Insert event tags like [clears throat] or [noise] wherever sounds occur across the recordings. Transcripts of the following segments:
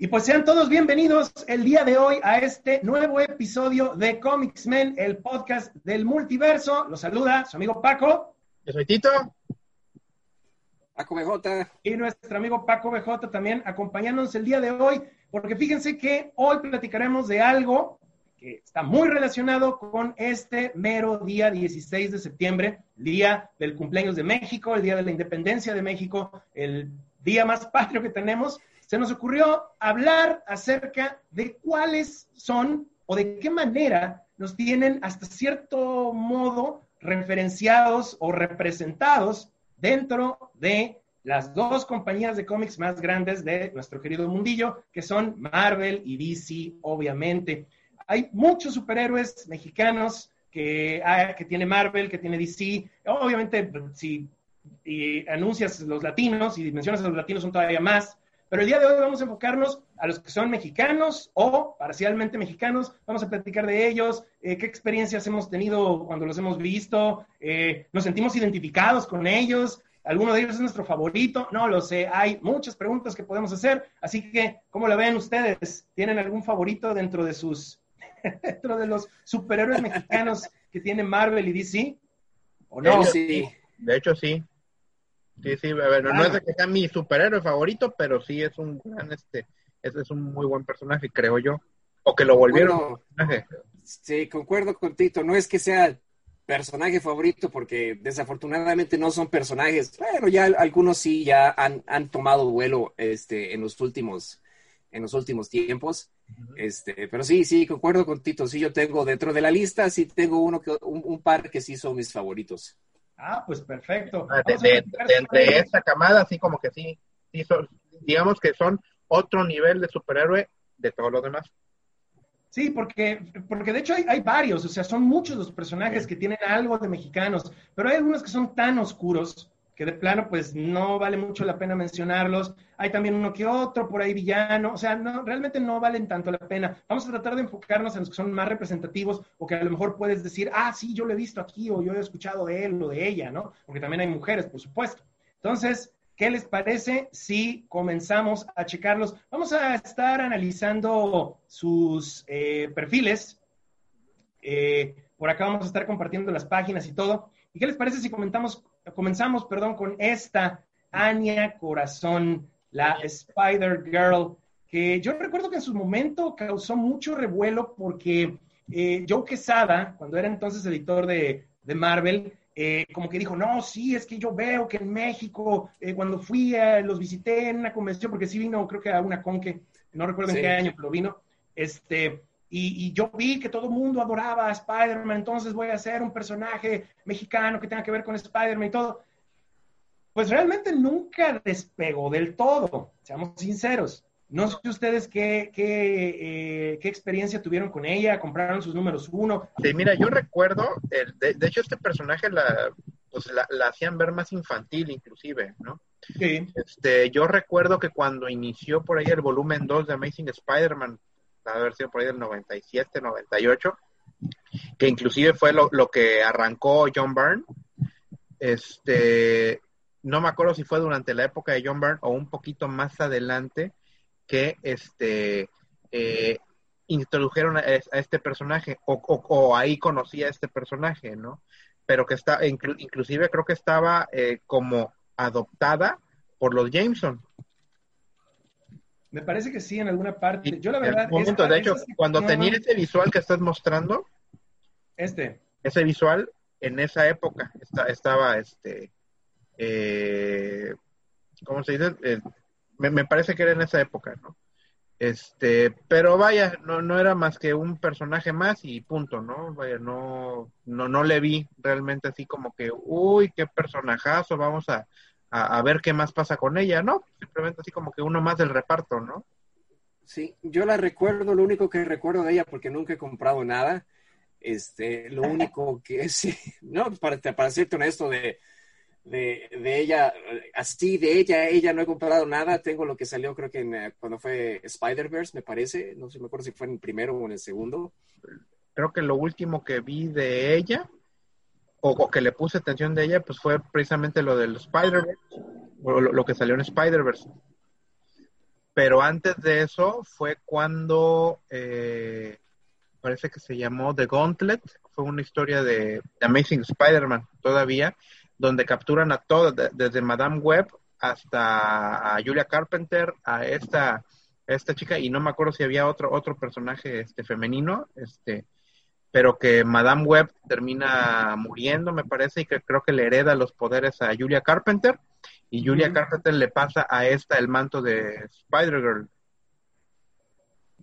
Y pues sean todos bienvenidos el día de hoy a este nuevo episodio de Comics Men, el podcast del multiverso. Los saluda su amigo Paco. Yo soy Tito. Paco BJ. Y nuestro amigo Paco BJ también acompañándonos el día de hoy, porque fíjense que hoy platicaremos de algo que está muy relacionado con este mero día 16 de septiembre, día del cumpleaños de México, el día de la independencia de México, el día más patrio que tenemos se nos ocurrió hablar acerca de cuáles son o de qué manera nos tienen hasta cierto modo referenciados o representados dentro de las dos compañías de cómics más grandes de nuestro querido mundillo, que son Marvel y DC, obviamente. Hay muchos superhéroes mexicanos que, ah, que tiene Marvel, que tiene DC. Obviamente, si anuncias los latinos y mencionas a los latinos son todavía más. Pero el día de hoy vamos a enfocarnos a los que son mexicanos o parcialmente mexicanos. Vamos a platicar de ellos, eh, qué experiencias hemos tenido cuando los hemos visto, eh, nos sentimos identificados con ellos, alguno de ellos es nuestro favorito, no lo sé, hay muchas preguntas que podemos hacer, así que, ¿cómo la ven ustedes? ¿Tienen algún favorito dentro de sus, [laughs] dentro de los superhéroes mexicanos que tienen Marvel y DC? ¿O no? sí. De hecho, sí. Sí, sí, bueno, no es de que sea mi superhéroe favorito, pero sí es un gran, este, es, es un muy buen personaje, creo yo. O que lo volvieron personaje. Sí, concuerdo con Tito. No es que sea personaje favorito, porque desafortunadamente no son personajes. Bueno, ya algunos sí ya han, han tomado vuelo este, en los últimos, en los últimos tiempos. Este, pero sí, sí, concuerdo con Tito. Sí, yo tengo dentro de la lista, sí tengo uno que, un par que sí son mis favoritos. Ah, pues perfecto. Ah, de, entre esta camada, así como que sí, sí son, digamos que son otro nivel de superhéroe de todos los demás. Sí, porque, porque de hecho hay, hay varios, o sea, son muchos los personajes que tienen algo de mexicanos, pero hay algunos que son tan oscuros que de plano pues no vale mucho la pena mencionarlos. Hay también uno que otro por ahí villano, o sea, no, realmente no valen tanto la pena. Vamos a tratar de enfocarnos en los que son más representativos o que a lo mejor puedes decir, ah, sí, yo lo he visto aquí o yo he escuchado de él o de ella, ¿no? Porque también hay mujeres, por supuesto. Entonces, ¿qué les parece si comenzamos a checarlos? Vamos a estar analizando sus eh, perfiles. Eh, por acá vamos a estar compartiendo las páginas y todo. ¿Y qué les parece si comentamos comenzamos, perdón, con esta Anya Corazón, la Spider Girl, que yo recuerdo que en su momento causó mucho revuelo porque eh, Joe Quesada, cuando era entonces editor de, Marvel, eh, como que dijo, no, sí, es que yo veo que en México, eh, cuando fui, a, los visité en una convención, porque sí vino, creo que a una con que, no recuerdo en qué año, pero vino, este, y, y, yo vi que todo el mundo adoraba a Spider-Man, entonces voy a hacer un personaje mexicano que tenga que ver con Spider-Man y todo. Pues realmente nunca despegó del todo, seamos sinceros. No sé ustedes qué, qué, eh, qué experiencia tuvieron con ella, compraron sus números uno. Sí, mira, yo recuerdo, el, de, hecho este personaje la, pues la, la, hacían ver más infantil inclusive, ¿no? Sí. Este, yo recuerdo que cuando inició por ahí el volumen 2 de Amazing Spider-Man, haber sido por ahí del 97, 98, que inclusive fue lo, que arrancó John Byrne. Este, no me acuerdo si fue durante la época de John Byrne o un poquito más adelante que este eh, introdujeron a, este personaje o, ahí conocía a este personaje, ¿no? Pero que está, inclusive creo que estaba eh, como adoptada por los Jameson. Me parece que sí, en alguna parte. Yo la verdad... de hecho, cuando tenía ese visual que estás mostrando... Este. Ese visual, en esa época, estaba, este... Eh, ¿Cómo se dice? Eh, me, parece que era en esa época, ¿no? Este, pero vaya, no, no era más que un personaje más y punto, ¿no? Vaya, no, no, no le vi realmente así como que, uy, qué personajazo, vamos a, a, ver qué más pasa con ella, ¿no? Simplemente así como que uno más del reparto, ¿no? Sí, yo la recuerdo, lo único que recuerdo de ella, porque nunca he comprado nada, este, lo único que [laughs] es, no, pues, para, para serte honesto, de, de, de, ella, así de ella, ella no he comprado nada, tengo lo que salió creo que en, cuando fue Spider-Verse, me parece, no sé, me acuerdo si fue en el primero o en el segundo. Creo que lo último que vi de ella o, que le puse atención de ella, pues fue precisamente lo del Spider-Verse, o lo, que salió en Spider-Verse. pero antes de eso fue cuando eh, parece que se llamó The Gauntlet, fue una historia de, Amazing Spider-Man todavía, donde capturan a todos, desde Madame Web hasta a Julia Carpenter, a esta, esta chica, y no me acuerdo si había otro, otro personaje este, femenino, este, pero que Madame Web termina muriendo, me parece, y que creo que le hereda los poderes a Julia Carpenter, y Julia Carpenter le pasa a esta el manto de Spider-Girl.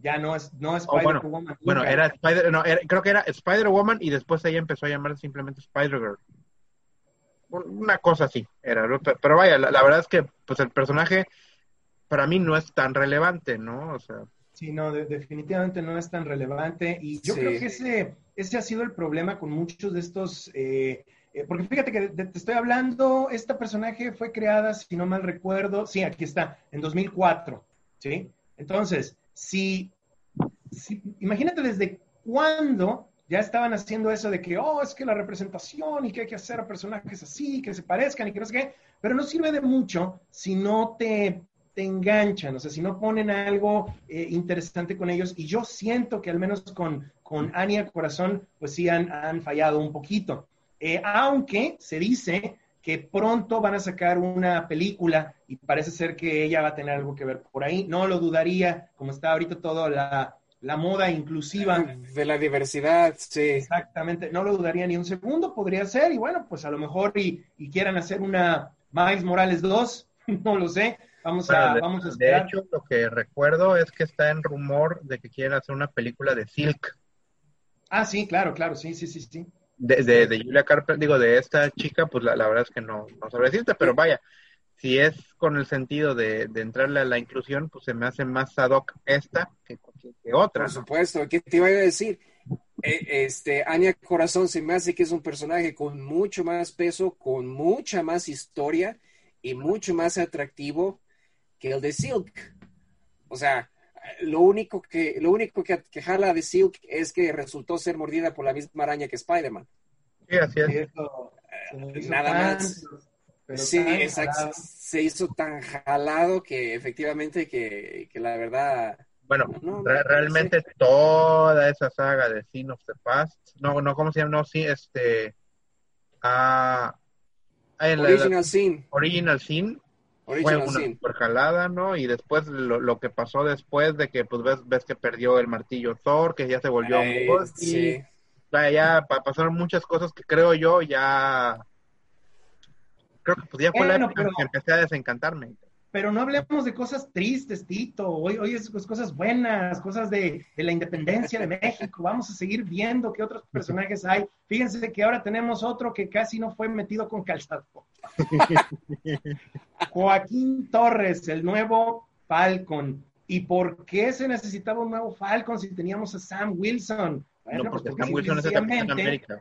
Ya no es, no Spider-Woman. bueno, era Spider, no, creo que era Spider-Woman y después ella empezó a llamarse simplemente Spider-Girl. Una cosa así era, pero vaya, la, verdad es que pues el personaje para mí no es tan relevante, ¿no? O sea, Sí, no, definitivamente no es tan relevante. Y yo creo que ese, ese ha sido el problema con muchos de estos. Eh, eh, porque fíjate que te estoy hablando, esta personaje fue creada, si no mal recuerdo, sí, aquí está, en 2004, ¿sí? Entonces, si, si imagínate desde cuándo ya estaban haciendo eso de que, oh, es que la representación y que hay que hacer a personajes así, que se parezcan y que no sé qué, pero no sirve de mucho si no te te enganchan, o sea, si no ponen algo eh, interesante con ellos, y yo siento que al menos con, con Ania Corazón, pues sí han, han fallado un poquito. Eh, aunque se dice que pronto van a sacar una película y parece ser que ella va a tener algo que ver por ahí. No lo dudaría, como está ahorita todo la, la moda inclusiva. De la diversidad, sí. Exactamente, no lo dudaría ni un segundo, podría ser, y bueno, pues a lo mejor y, y quieran hacer una Miles Morales 2, [laughs] no lo sé, Vamos a, de, vamos a De hecho, lo que recuerdo es que está en rumor de que quieren hacer una película de Silk. Ah, sí, claro, claro, sí, sí, sí, sí. De, de, Julia Carpenter, digo, de esta chica, pues la, verdad es que no, no sabré decirte, pero vaya, si es con el sentido de, de, entrarle a la inclusión, pues se me hace más ad hoc esta que, que otra. Por supuesto, ¿qué te iba a decir? E, este, Anya Corazón se me hace que es un personaje con mucho más peso, con mucha más historia y mucho más atractivo que el de Silk. O sea, lo único que, lo único que, que jala de Silk es que resultó ser mordida por la misma araña que Spider-Man. Sí, así es. Eh, nada más. Sí, exacto. Se hizo tan jalado que efectivamente que, que la verdad. Bueno, realmente toda esa saga de Sin of the Past, no, no, ¿cómo se llama? No, sí, este. Ah, Original Sin. Original Sin fue una jalada, ¿no? Y después lo, que pasó después de que pues ves, ves que perdió el martillo Thor, que ya se volvió eh, sí. ya pasaron muchas cosas que creo yo ya creo que pues ya fue la época que empecé a desencantarme pero no hablemos de cosas tristes, Tito. Hoy, hoy es cosas buenas, cosas de, la independencia de México. Vamos a seguir viendo qué otros personajes hay. Fíjense que ahora tenemos otro que casi no fue metido con calzado. [laughs] Joaquín Torres, el nuevo Falcon. ¿Y por qué se necesitaba un nuevo Falcon si teníamos a Sam Wilson? no, porque, Sam Wilson es el América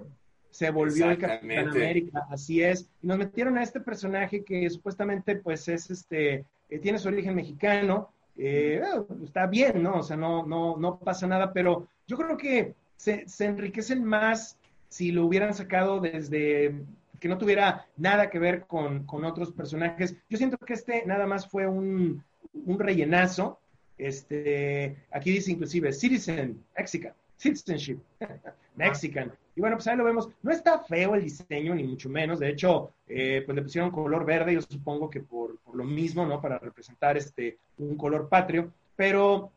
se volvió el Capitán América, así es. Y nos metieron a este personaje que supuestamente pues es este, eh, tiene su origen mexicano, eh, está bien, ¿no? O sea, no, no, no pasa nada, pero yo creo que se, se enriquecen más si lo hubieran sacado desde que no tuviera nada que ver con, con, otros personajes. Yo siento que este nada más fue un, un rellenazo. Este, aquí dice inclusive Citizen, Mexican, Citizenship, [laughs] Mexican. Y bueno, pues ahí lo vemos. No está feo el diseño, ni mucho menos. De hecho, eh, pues le pusieron color verde, yo supongo que por, lo mismo, ¿no? Para representar este, un color patrio. Pero,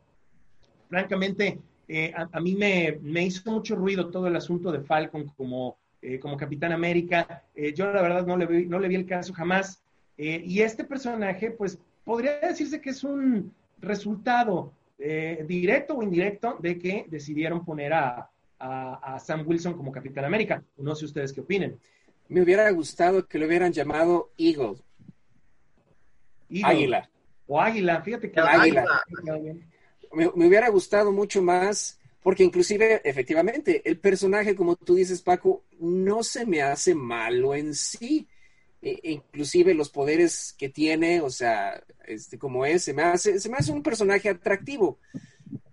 francamente, eh, a, mí me, hizo mucho ruido todo el asunto de Falcon como, eh, como Capitán América. yo, la verdad, no le, vi, no le vi el caso jamás. y este personaje, pues, podría decirse que es un resultado directo o indirecto de que decidieron poner a, a, Sam Wilson como Capitán América. No sé ustedes qué opinen. Me hubiera gustado que lo hubieran llamado Eagle. Águila. O Águila, fíjate que Águila. Me, me, hubiera gustado mucho más, porque inclusive, efectivamente, el personaje, como tú dices, Paco, no se me hace malo en sí. E, inclusive los poderes que tiene, o sea, este, como es, se me hace, se me hace un personaje atractivo.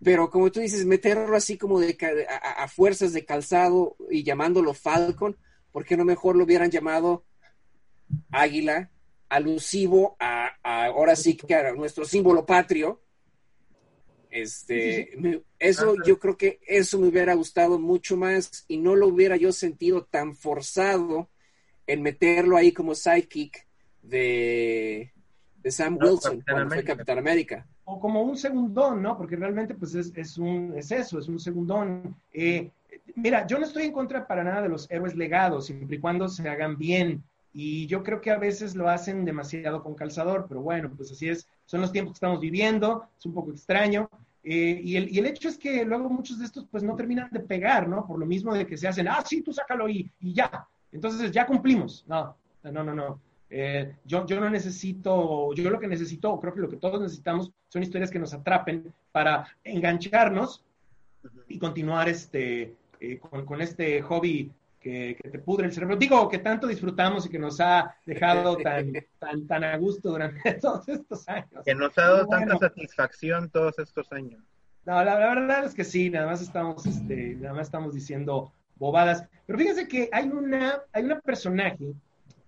Pero como tú dices, meterlo así como de, a, fuerzas de calzado y llamándolo Falcon, ¿por qué no mejor lo hubieran llamado Águila, alusivo a, ahora sí que a nuestro símbolo patrio, Este, eso yo creo que eso me hubiera gustado mucho más y no lo hubiera yo sentido tan forzado en meterlo ahí como sidekick de, de Sam Wilson cuando fue Capitán América. O como un segundón, ¿no? Porque realmente pues es, es un, es eso, es un segundón. Eh, mira, yo no estoy en contra para nada de los héroes legados, siempre y cuando se hagan bien. Y yo creo que a veces lo hacen demasiado con calzador, pero bueno, pues así es, son los tiempos que estamos viviendo, es un poco extraño. Eh, y, el, y, el, hecho es que luego muchos de estos pues no terminan de pegar, ¿no? Por lo mismo de que se hacen, ah, sí, tú sácalo y, y ya. Entonces ya cumplimos. No, no, no, no. Eh, yo, yo no necesito, yo lo que necesito, creo que lo que todos necesitamos son historias que nos atrapen para engancharnos y continuar este, eh, con, con, este hobby que, que, te pudre el cerebro. Digo, que tanto disfrutamos y que nos ha dejado [laughs] tan, tan, tan a gusto durante [laughs] todos estos años. Que nos ha dado bueno, tanta satisfacción todos estos años. No, la, la, verdad es que sí, nada más estamos, este, nada más estamos diciendo bobadas. Pero fíjense que hay una, hay una personaje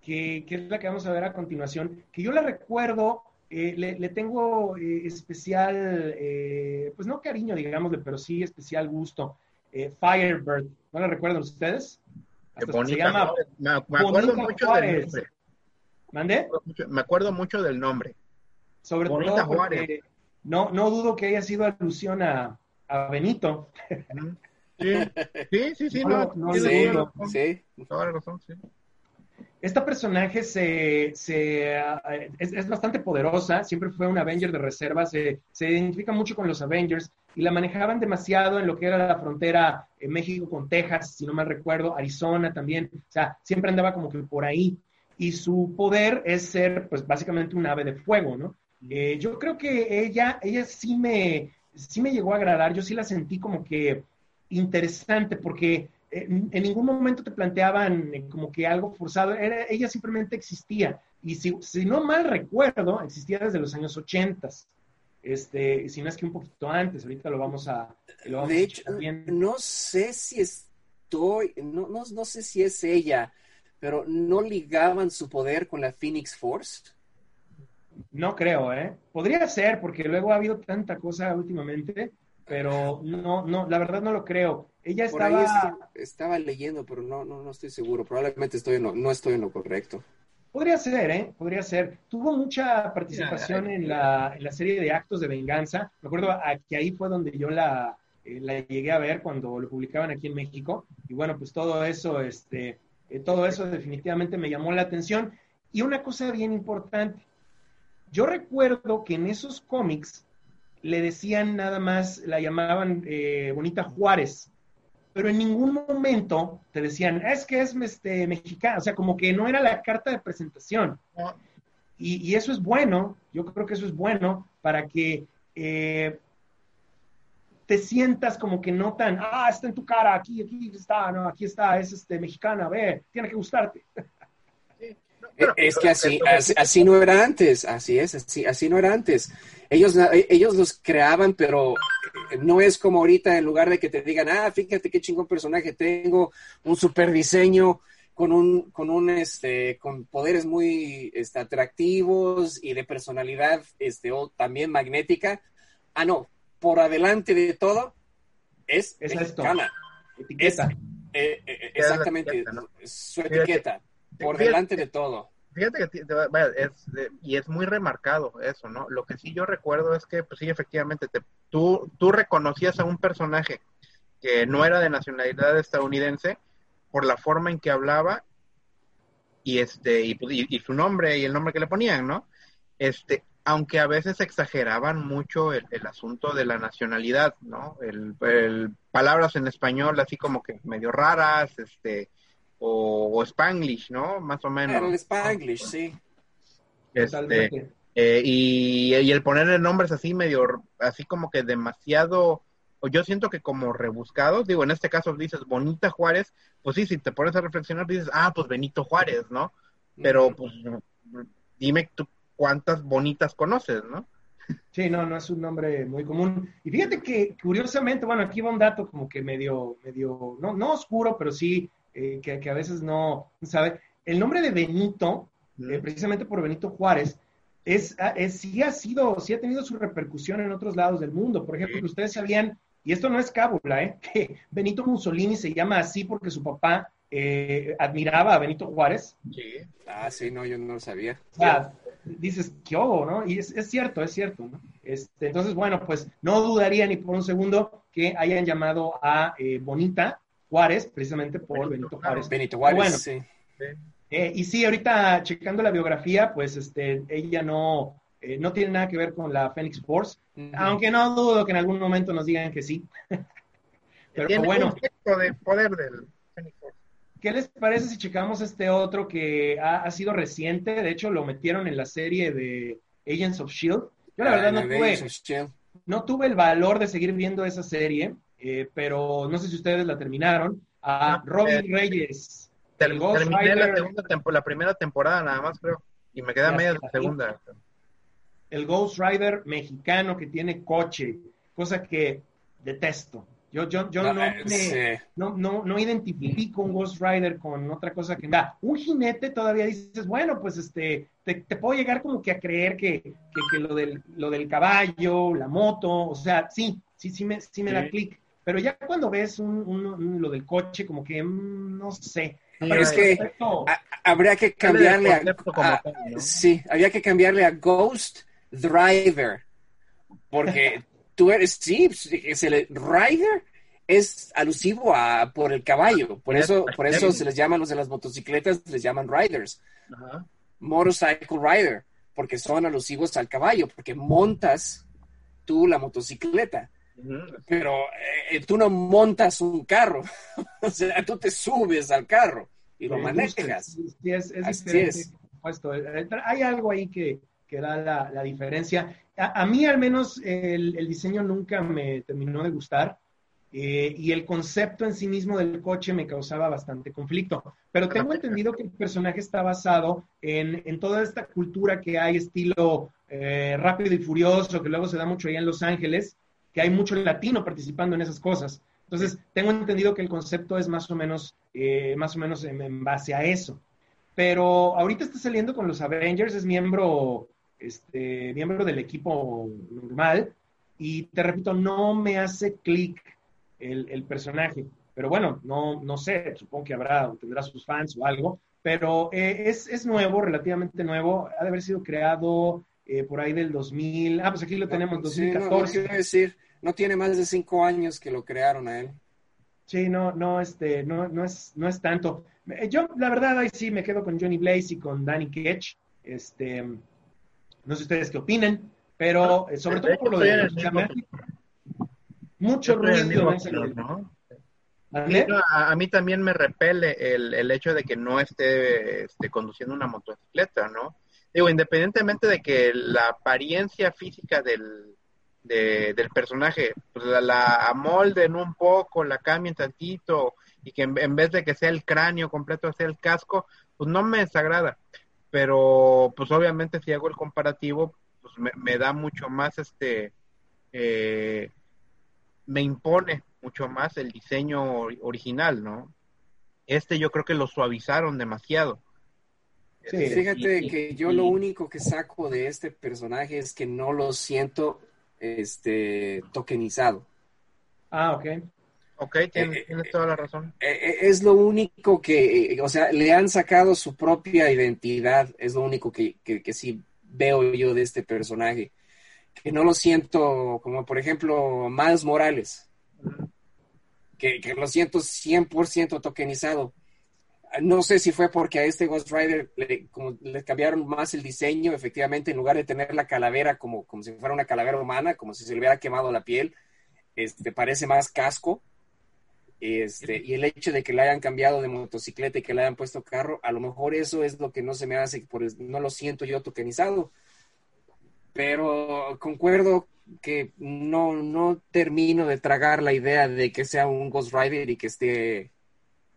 que, que, es la que vamos a ver a continuación, que yo la recuerdo, eh, le, le, tengo eh, especial, eh, pues no cariño, digámosle, pero sí especial gusto. Firebird, ¿no la recuerdan ustedes? Bonita, se llama me, me acuerdo mucho Juárez. del nombre. ¿Mande? Me acuerdo mucho del nombre. Sobre Bonita todo no, no dudo que haya sido alusión a, a Benito. Sí, sí, sí, No, no, no, tiene no, razón, sí. razón, sí. Esta personaje se, se, ah, es, es, bastante poderosa, siempre fue un Avenger de reserva, se, se, identifica mucho con los Avengers y la manejaban demasiado en lo que era la frontera en México con Texas, si no mal recuerdo, Arizona también, o sea, siempre andaba como que por ahí. Y su poder es ser, pues, básicamente un ave de fuego, ¿no? Eh, yo creo que ella, ella sí me, sí me llegó a agradar, yo sí la sentí como que interesante, porque en, en, ningún momento te planteaban como que algo forzado, Era, ella simplemente existía. Y si, si, no mal recuerdo, existía desde los años 80, este, si no es que un poquito antes, ahorita lo vamos a... Lo vamos de hecho, no sé si estoy, no, no, no sé si es ella, pero no ligaban su poder con la Phoenix Force. No creo, ¿eh? Podría ser, porque luego ha habido tanta cosa últimamente, pero no, no, la verdad no lo creo. Ella estaba... Por ahí estaba leyendo, pero no, no, no estoy seguro. Probablemente estoy en lo, no estoy en lo correcto. Podría ser, ¿eh? Podría ser. Tuvo mucha participación en la, en la serie de Actos de Venganza. Me acuerdo que ahí fue donde yo la, eh, la llegué a ver cuando lo publicaban aquí en México. Y bueno, pues todo eso, este, eh, todo eso definitivamente me llamó la atención. Y una cosa bien importante. Yo recuerdo que en esos cómics le decían nada más, la llamaban eh, Bonita Juárez, pero en ningún momento te decían, es que es este, mexicana, o sea, como que no era la carta de presentación. Y, y, eso es bueno, yo creo que eso es bueno para que eh, te sientas como que no tan, ah, está en tu cara, aquí, aquí está, no, aquí está, es este, mexicana, ve, tiene que gustarte. [laughs] Es que así, así, así, no era antes, así es, así, así no era antes. Ellos, ellos los creaban, pero no es como ahorita, en lugar de que te digan, ah, fíjate qué chingón personaje tengo, un super diseño, con un, con un, este, con poderes muy este, atractivos y de personalidad, este, o también magnética. Ah, no, por adelante de todo, es, es mexicana. Etiqueta. Es, eh, eh, exactamente, etiqueta, ¿no? su etiqueta por delante de todo. Fíjate que es, y es muy remarcado eso, ¿no? Lo que sí yo recuerdo es que, pues sí, efectivamente, te, tú, tú reconocías a un personaje que no era de nacionalidad estadounidense por la forma en que hablaba y este y, y, y, su nombre y el nombre que le ponían, ¿no? Este, aunque a veces exageraban mucho el, el asunto de la nacionalidad, ¿no? El, el, palabras en español así como que medio raras, este, o, o, Spanglish, ¿no? Más o menos. El Spanglish, sí. Este, eh, y, y, el ponerle nombres así medio, así como que demasiado, o yo siento que como rebuscados, digo, en este caso dices Bonita Juárez, pues sí, si te pones a reflexionar dices, ah, pues Benito Juárez, ¿no? Pero pues dime tú cuántas bonitas conoces, ¿no? Sí, no, no es un nombre muy común. Y fíjate que curiosamente, bueno, aquí va un dato como que medio, medio, no, no oscuro, pero sí eh, que, que, a veces no sabe. El nombre de Benito, eh, precisamente por Benito Juárez, es, ah, es, sí ha sido, sí ha tenido su repercusión en otros lados del mundo. Por ejemplo, que ustedes sabían, y esto no es cábula, ¿eh? [laughs] que Benito Mussolini se llama así porque su papá eh, admiraba a Benito Juárez. Sí. Ah, sí, no, yo no lo sabía. O sea, dices, ¿qué hago, no? Y es, es, cierto, es cierto, ¿no? Este, entonces, bueno, pues no dudaría ni por un segundo que hayan llamado a eh, Bonita Juárez, precisamente por Benito, Juárez. Benito Juárez, bueno, sí. Eh, y sí, ahorita checando la biografía, pues este, ella no, eh, no tiene nada que ver con la Phoenix Force, aunque no dudo que en algún momento nos digan que sí. [laughs] Pero tiene bueno. Un de poder del Phoenix Force. ¿Qué les parece si checamos este otro que ha, ha, sido reciente? De hecho, lo metieron en la serie de Agents of Shield. Yo la ah, verdad no tuve, no tuve el valor de seguir viendo esa serie, eh, pero no sé si ustedes la terminaron. A Robin Reyes terminé la, segunda la primera temporada nada más, creo. Y me queda media la segunda. El Ghost Rider mexicano que tiene coche, cosa que detesto. Yo, yo, yo no, me, no, no, no, identifico un Ghost Rider con otra cosa que da. Un jinete todavía dices, bueno, pues este, te, te puedo llegar como que a creer que, que, que, lo, del, lo del caballo, la moto, o sea, sí, sí, sí me, sí me da clic. Pero ya cuando ves un, un, lo del coche, como que mm, no sé. es que habría que cambiarle a, sí, habría que cambiarle a Ghost Driver, porque [laughs] tú eres, sí, es el Rider es alusivo a por el caballo, por eso, por eso se les llaman los de las motocicletas, les llaman riders, motorcycle rider, porque son alusivos al caballo, porque montas tú la motocicleta. Pero eh, tú no montas un carro, [laughs] o sea, tú te subes al carro y lo manejas. Sí, es, es Hay algo ahí que, que da la, la diferencia. A, a, mí al menos el, el, diseño nunca me terminó de gustar eh, y el concepto en sí mismo del coche me causaba bastante conflicto. Pero tengo [laughs] entendido que el personaje está basado en, en toda esta cultura que hay estilo eh, rápido y furioso, que luego se da mucho allá en Los Ángeles, que hay mucho latino participando en esas cosas. Entonces, tengo entendido que el concepto es más o menos, eh, más o menos en, en, base a eso. Pero ahorita está saliendo con los Avengers, es miembro, este, miembro del equipo normal, y te repito, no me hace clic el, el, personaje. Pero bueno, no, no sé, supongo que habrá, tendrá sus fans o algo, pero eh, es, es, nuevo, relativamente nuevo, ha de haber sido creado eh, por ahí del 2000, ah, pues aquí lo tenemos, 2014. Sí, no, no decir, no tiene más de cinco años que lo crearon a él. Sí, no, no, este, no, no es, no es tanto. Eh, yo, la verdad, ahí sí me quedo con Johnny Blaze y con Danny Ketch. Este, no sé ustedes qué opinen, pero eh, sobre todo por lo de mucho ruido. ¿no? A, a, mí también me repele el, el hecho de que no esté, esté conduciendo una motocicleta, ¿no? Digo, independientemente de que la apariencia física del, de, del personaje, pues la, la, amolden un poco, la cambien tantito y que en, en, vez de que sea el cráneo completo sea el casco, pues no me desagrada. Pero pues obviamente si hago el comparativo, pues me, me da mucho más este, eh, me impone mucho más el diseño original, ¿no? Este yo creo que lo suavizaron demasiado. Sí, Fíjate que yo lo único que saco de este personaje es que no lo siento este, tokenizado. Ah, ok. Ok, tienes, eh, toda la razón. Eh, eh, es lo único que, o sea, le han sacado su propia identidad, es lo único que, que, que sí veo yo de este personaje. Que no lo siento como, por ejemplo, Miles Morales, que, que lo siento 100% tokenizado no sé si fue porque a este Ghost Rider le, como, le cambiaron más el diseño, efectivamente, en lugar de tener la calavera como, como si fuera una calavera humana, como si se le hubiera quemado la piel, este, parece más casco. Este, y el hecho de que le hayan cambiado de motocicleta y que le hayan puesto carro, a lo mejor eso es lo que no se me hace, por, no lo siento yo tokenizado. Pero concuerdo que no, no termino de tragar la idea de que sea un Ghost Rider y que esté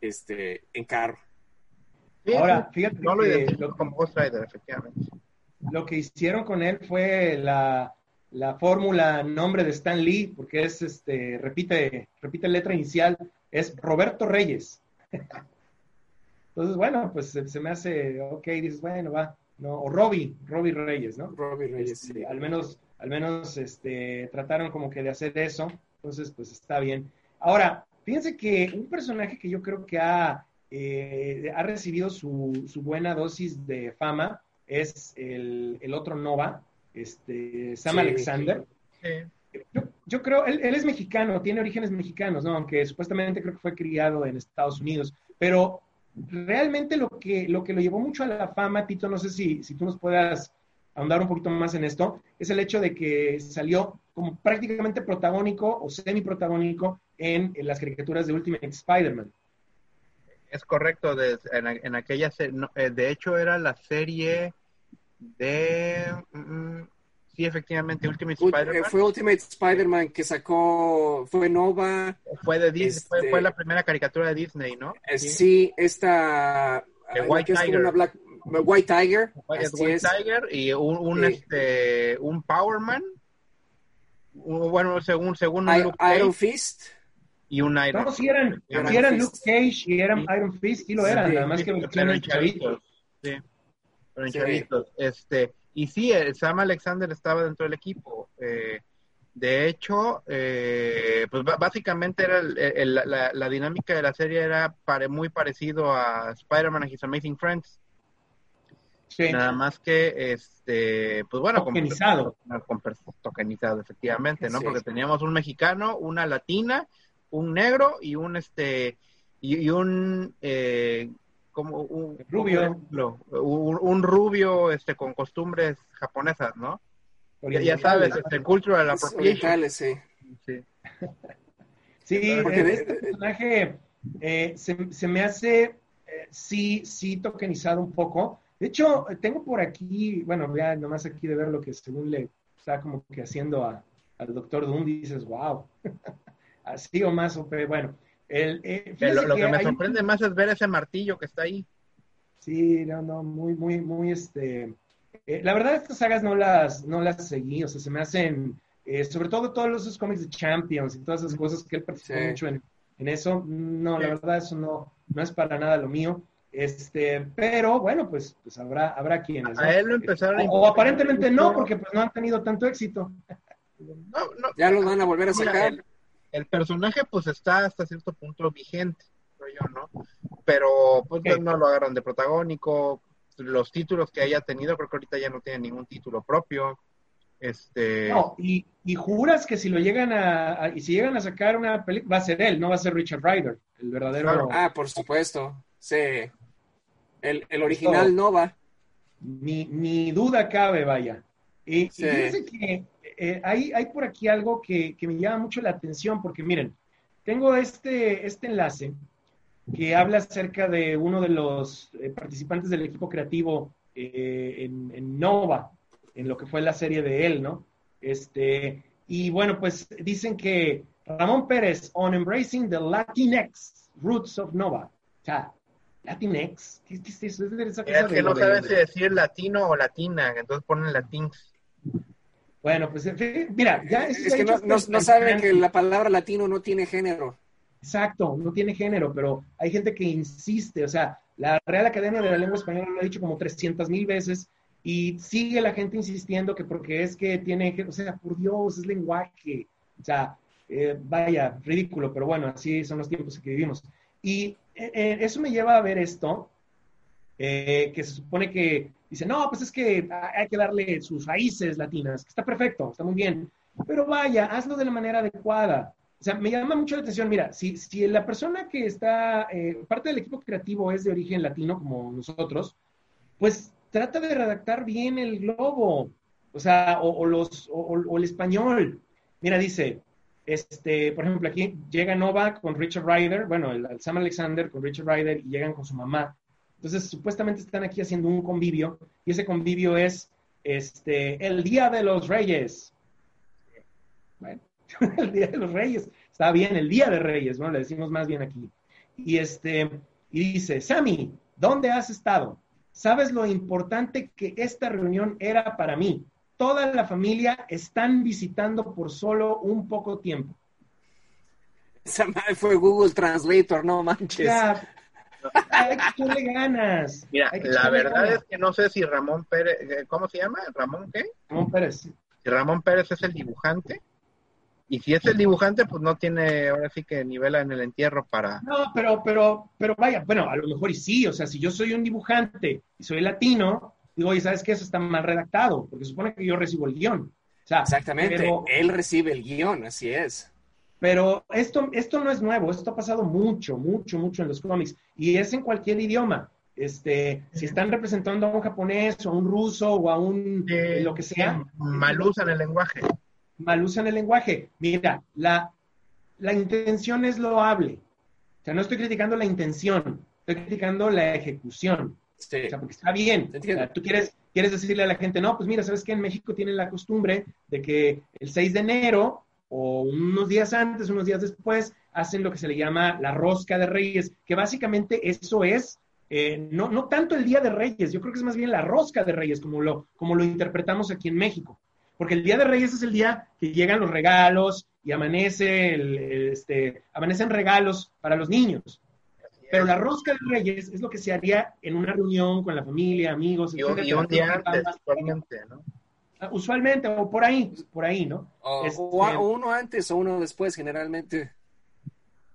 este, en carro. Ahora, fíjate no lo que lo, como Ghost Rider, efectivamente. Lo que hicieron con él fue la, la fórmula nombre de Stan Lee, porque es, este, repite, repite letra inicial, es Roberto Reyes. [laughs] Entonces, bueno, pues se, se me hace, ok, dices, bueno, va, ¿no? O Robbie, Robbie Reyes, ¿no? Robbie Reyes, Este, sí. Al menos, al menos este, trataron como que de hacer eso, entonces pues está bien. Ahora, fíjense que un personaje que yo creo que ha, eh, ha recibido su, su buena dosis de fama es el, el otro Nova, este, Sam Sí. Alexander. Sí. Yo, yo creo, él, él es mexicano, tiene orígenes mexicanos, ¿no? Aunque supuestamente creo que fue criado en Estados Unidos, pero realmente lo que lo, que lo llevó mucho a la fama, Tito, no sé si, si tú nos puedas ahondar un poquito más en esto, es el hecho de que salió como prácticamente protagónico o semi-protagónico en, en las caricaturas de Ultimate Spider-Man. Es correcto, de- en, en aquella, no, eh, de hecho era la serie de, mm, sí, efectivamente, Ultimate Ul- eh, Spider-Man. Fue Ultimate Spider-Man que sacó, fue Nova, Fue de Disney, fue, este- fue la primera caricatura de Disney, ¿no? eh, sí, esta... The White Tiger. una Black- White Tiger, White y un, un, Sí. este, un Power Man, bueno, según, según I- Iron Fist. Y un Iron No, si eran, Iron si eran. Luke Cage y eran. Iron Fist, sí lo eran, Sí. nada más que versiones en chavitos. Sí, Sí. chavitos. Este, y sí, eh, Sam Alexander estaba dentro del equipo. eh, de hecho, eh, pues básicamente era el- el- la, la dinámica de la serie era pare- muy parecido a Spider-Man and His Amazing Friends. Sí. Nada más que, este, pues bueno, con- Tokenizado. con per- tokenizado, efectivamente, ¿no? Sí. Porque teníamos un mexicano, una latina, un negro y un este y, y un eh, como un Rubio. ¿cómo decirlo? un, un rubio este con costumbres japonesas, ¿no? Ya, ya sabes, este cultural appropriation. orientales, sí. Sí. Sí, Porque eh, de- este personaje eh, se, se me hace, eh, sí, sí, tokenizado un poco. De hecho, tengo por aquí, bueno, ya nomás aquí de ver lo que según le está como que haciendo a- al doctor Doom, dices, wow, [laughs] así o más, o pe- bueno. El, eh, Lo, lo que me un- sorprende más es ver ese martillo que está ahí. Sí, no, no, muy, muy, muy, este... eh, la verdad, estas sagas no las, no las seguí, o sea, se me hacen, eh, sobre todo todos esos cómics de Champions y todas esas cosas que él participó Sí. mucho en, en eso, no, la verdad, eso no, no es para nada lo mío, este, pero bueno, pues, pues habrá, habrá quienes, ¿no? A él lo empezaron a o, o aparentemente no, porque pues no han tenido tanto éxito. [laughs] No, no, Ya los van a volver a Mira, sacar. El personaje pues está hasta cierto punto vigente, creo yo, ¿no? Pero pues no lo agarran de protagónico, los títulos que haya tenido, creo que ahorita ya no tiene ningún título propio. Este, No, y, y juras que si lo llegan a, a- y si llegan a sacar una película, va a ser él, no va a ser Richard Ryder, el verdadero... Claro. Ah, por supuesto. Sí. El, el original Nova. Ni, ni duda cabe, vaya. Y, y Sí. fíjense que eh, hay, hay por aquí algo que, que me llama mucho la atención, porque miren, tengo este, este enlace que habla acerca de uno de los eh, participantes del equipo creativo eh, en, en Nova, en lo que fue la serie de él, ¿no? Este, y bueno, pues dicen que Ramón Pérez, on embracing the Latinx roots of Nova. O sea, Latinx, ¿qué, qué es eso? Es esa cosa es que de no de- saben si decir latino o latina, entonces ponen latins. Bueno, pues en fin, mira, ya Es que no, no, en saben que la palabra latino no tiene género. Exacto, no tiene género, pero hay gente que insiste, o sea, la Real Academia de la Lengua Española lo ha dicho como 300 mil veces y sigue la gente insistiendo que porque es que tiene, o sea, por Dios, es lenguaje, o sea, eh, vaya, ridículo, pero bueno, así son los tiempos en que vivimos. Y eh, eh, eso me lleva a ver esto, eh, que se supone que dice, no, pues es que hay que darle sus raíces latinas, está perfecto, está muy bien, pero vaya, hazlo de la manera adecuada. O sea, me llama mucho la atención, mira, si, si la persona que está, eh, parte del equipo creativo es de origen latino, como nosotros, pues trata de redactar bien el globo, o sea, o, los, o, el español. Mira, dice, este, por ejemplo, aquí llega Nova con Richard Ryder, bueno, el, el Sam Alexander con Richard Ryder y llegan con su mamá. Entonces, supuestamente están aquí haciendo un convivio y ese convivio es este, el Día de los Reyes. Bueno, [laughs] el Día de los Reyes. Está bien, el Día de Reyes, ¿no? Le decimos más bien aquí. Y este, y dice, Sammy, ¿dónde has estado? ¿Sabes lo importante que esta reunión era para mí? Toda la familia están visitando por solo un poco tiempo. Esa madre fue Google Translator, no manches. Ya, Hay que echarle ganas. Mira, la verdad ganas. es que no sé si Ramón Pérez, eh, ¿cómo se llama? ¿Ramón qué? Ramón Pérez. Si Ramón Pérez es el dibujante. Y si es el dibujante, pues no tiene ahora sí que nivela en el entierro para... No, pero, pero, pero vaya, bueno, a lo mejor y sí, o sea, si yo soy un dibujante y soy latino, digo, oye, ¿sabes qué? Eso está mal redactado, porque supone que yo recibo el guion. O sea, Exactamente, Pero, él recibe el guion, así es. Pero esto, esto no es nuevo, esto ha pasado mucho, mucho, mucho en los cómics, y es en cualquier idioma. Este, si están representando a un japonés o a un ruso o a un Eh, lo que sea, Mal usan el lenguaje. mal usan el lenguaje. Mira, la, la intención es loable. O sea, no estoy criticando la intención, estoy criticando la ejecución. Sí. O sea, porque está bien. O sea, tú quieres, quieres decirle a la gente, no, pues mira, sabes que en México tienen la costumbre de que el 6 de enero o unos días antes, unos días después, hacen lo que se le llama la rosca de reyes, que básicamente eso es, eh, no, no tanto el día de reyes, yo creo que es más bien la rosca de reyes, como lo, como lo interpretamos aquí en México. Porque el día de reyes es el día que llegan los regalos y amanece el, este, amanecen regalos para los niños. Pero la rosca de Reyes es lo que se haría en una reunión con la familia, amigos, Y un, y un día antes, ¿no? Usualmente, o por ahí, por ahí, ¿no? O, Este- uno antes o uno después, generalmente.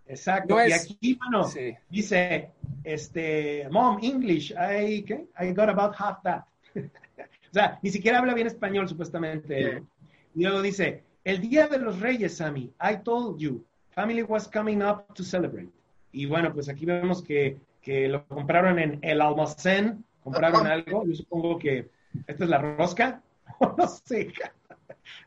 Exacto. No y aquí, bueno, Sí. dice, este, Mom, English, I, ¿qué? I got about half that. [laughs] o sea, ni siquiera habla bien español, supuestamente. ¿no? Y luego dice, el día de los reyes, Sammy, I told you, family was coming up to celebrate. Y bueno, pues aquí vemos que, que lo compraron en el almacén, compraron [laughs] algo, yo supongo que esta es la rosca, [laughs] no sé,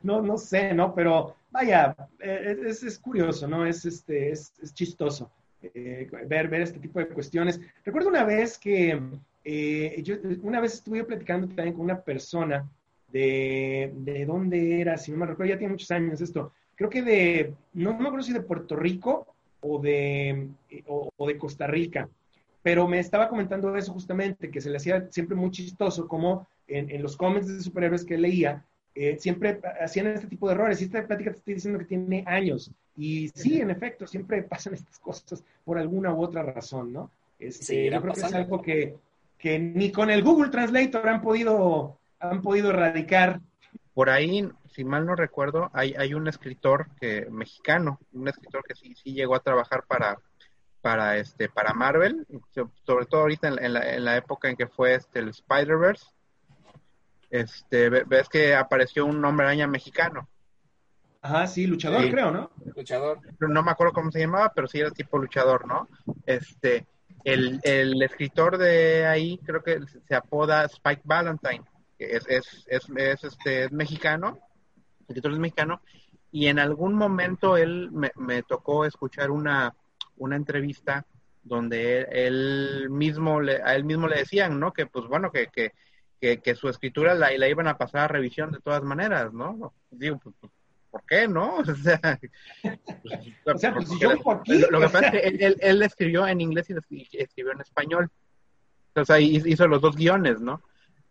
no, no sé, ¿no? Pero vaya, eh, es, es curioso, ¿no? Es, este, es, es chistoso eh, ver, ver este tipo de cuestiones. Recuerdo una vez que, eh, yo, una vez estuve platicando también con una persona de, de dónde era, si no me recuerdo, ya tiene muchos años esto, creo que de, no, me acuerdo si de Puerto Rico o de, o, o de Costa Rica, pero me estaba comentando eso justamente, que se le hacía siempre muy chistoso como en, en los cómics de superhéroes que leía, eh, siempre hacían este tipo de errores. Y esta plática te estoy diciendo que tiene años. Y sí, en efecto, siempre [laughs] pasan estas cosas por alguna u otra razón, ¿no? Este, yo creo que es pasando. algo que, que ni con el Google Translator han podido, han podido erradicar. Por ahí, si mal no recuerdo, hay, hay un escritor que, mexicano, un escritor que sí, sí llegó a trabajar para, para, este, para Marvel, so- sobre todo ahorita en, la- en la, en la época en que fue este, el Spider-Verse. Este, ve- ves que apareció un hombre araña mexicano. Ajá, sí, luchador, Sí. creo, ¿no? Luchador. no me acuerdo cómo se llamaba, pero sí era tipo luchador, ¿no? Este, el, el escritor de ahí creo que se apoda Spike Valentine, que es, es, es, es, este, es mexicano, el escritor es mexicano, y en algún momento él me, me tocó escuchar una, una entrevista donde él, él mismo le, a él mismo le decían, ¿no? Que pues bueno, que, que, que, que su escritura la, la iban a pasar a revisión de todas maneras, ¿no? Digo, pues, pues, ¿por qué, no? [laughs] O sea, pues, O sea, pues, porque yo por aquí, lo, lo que pasa es que él, él- él escribió en inglés y y escribió en español. O sea, hi- hizo los dos guiones, ¿no?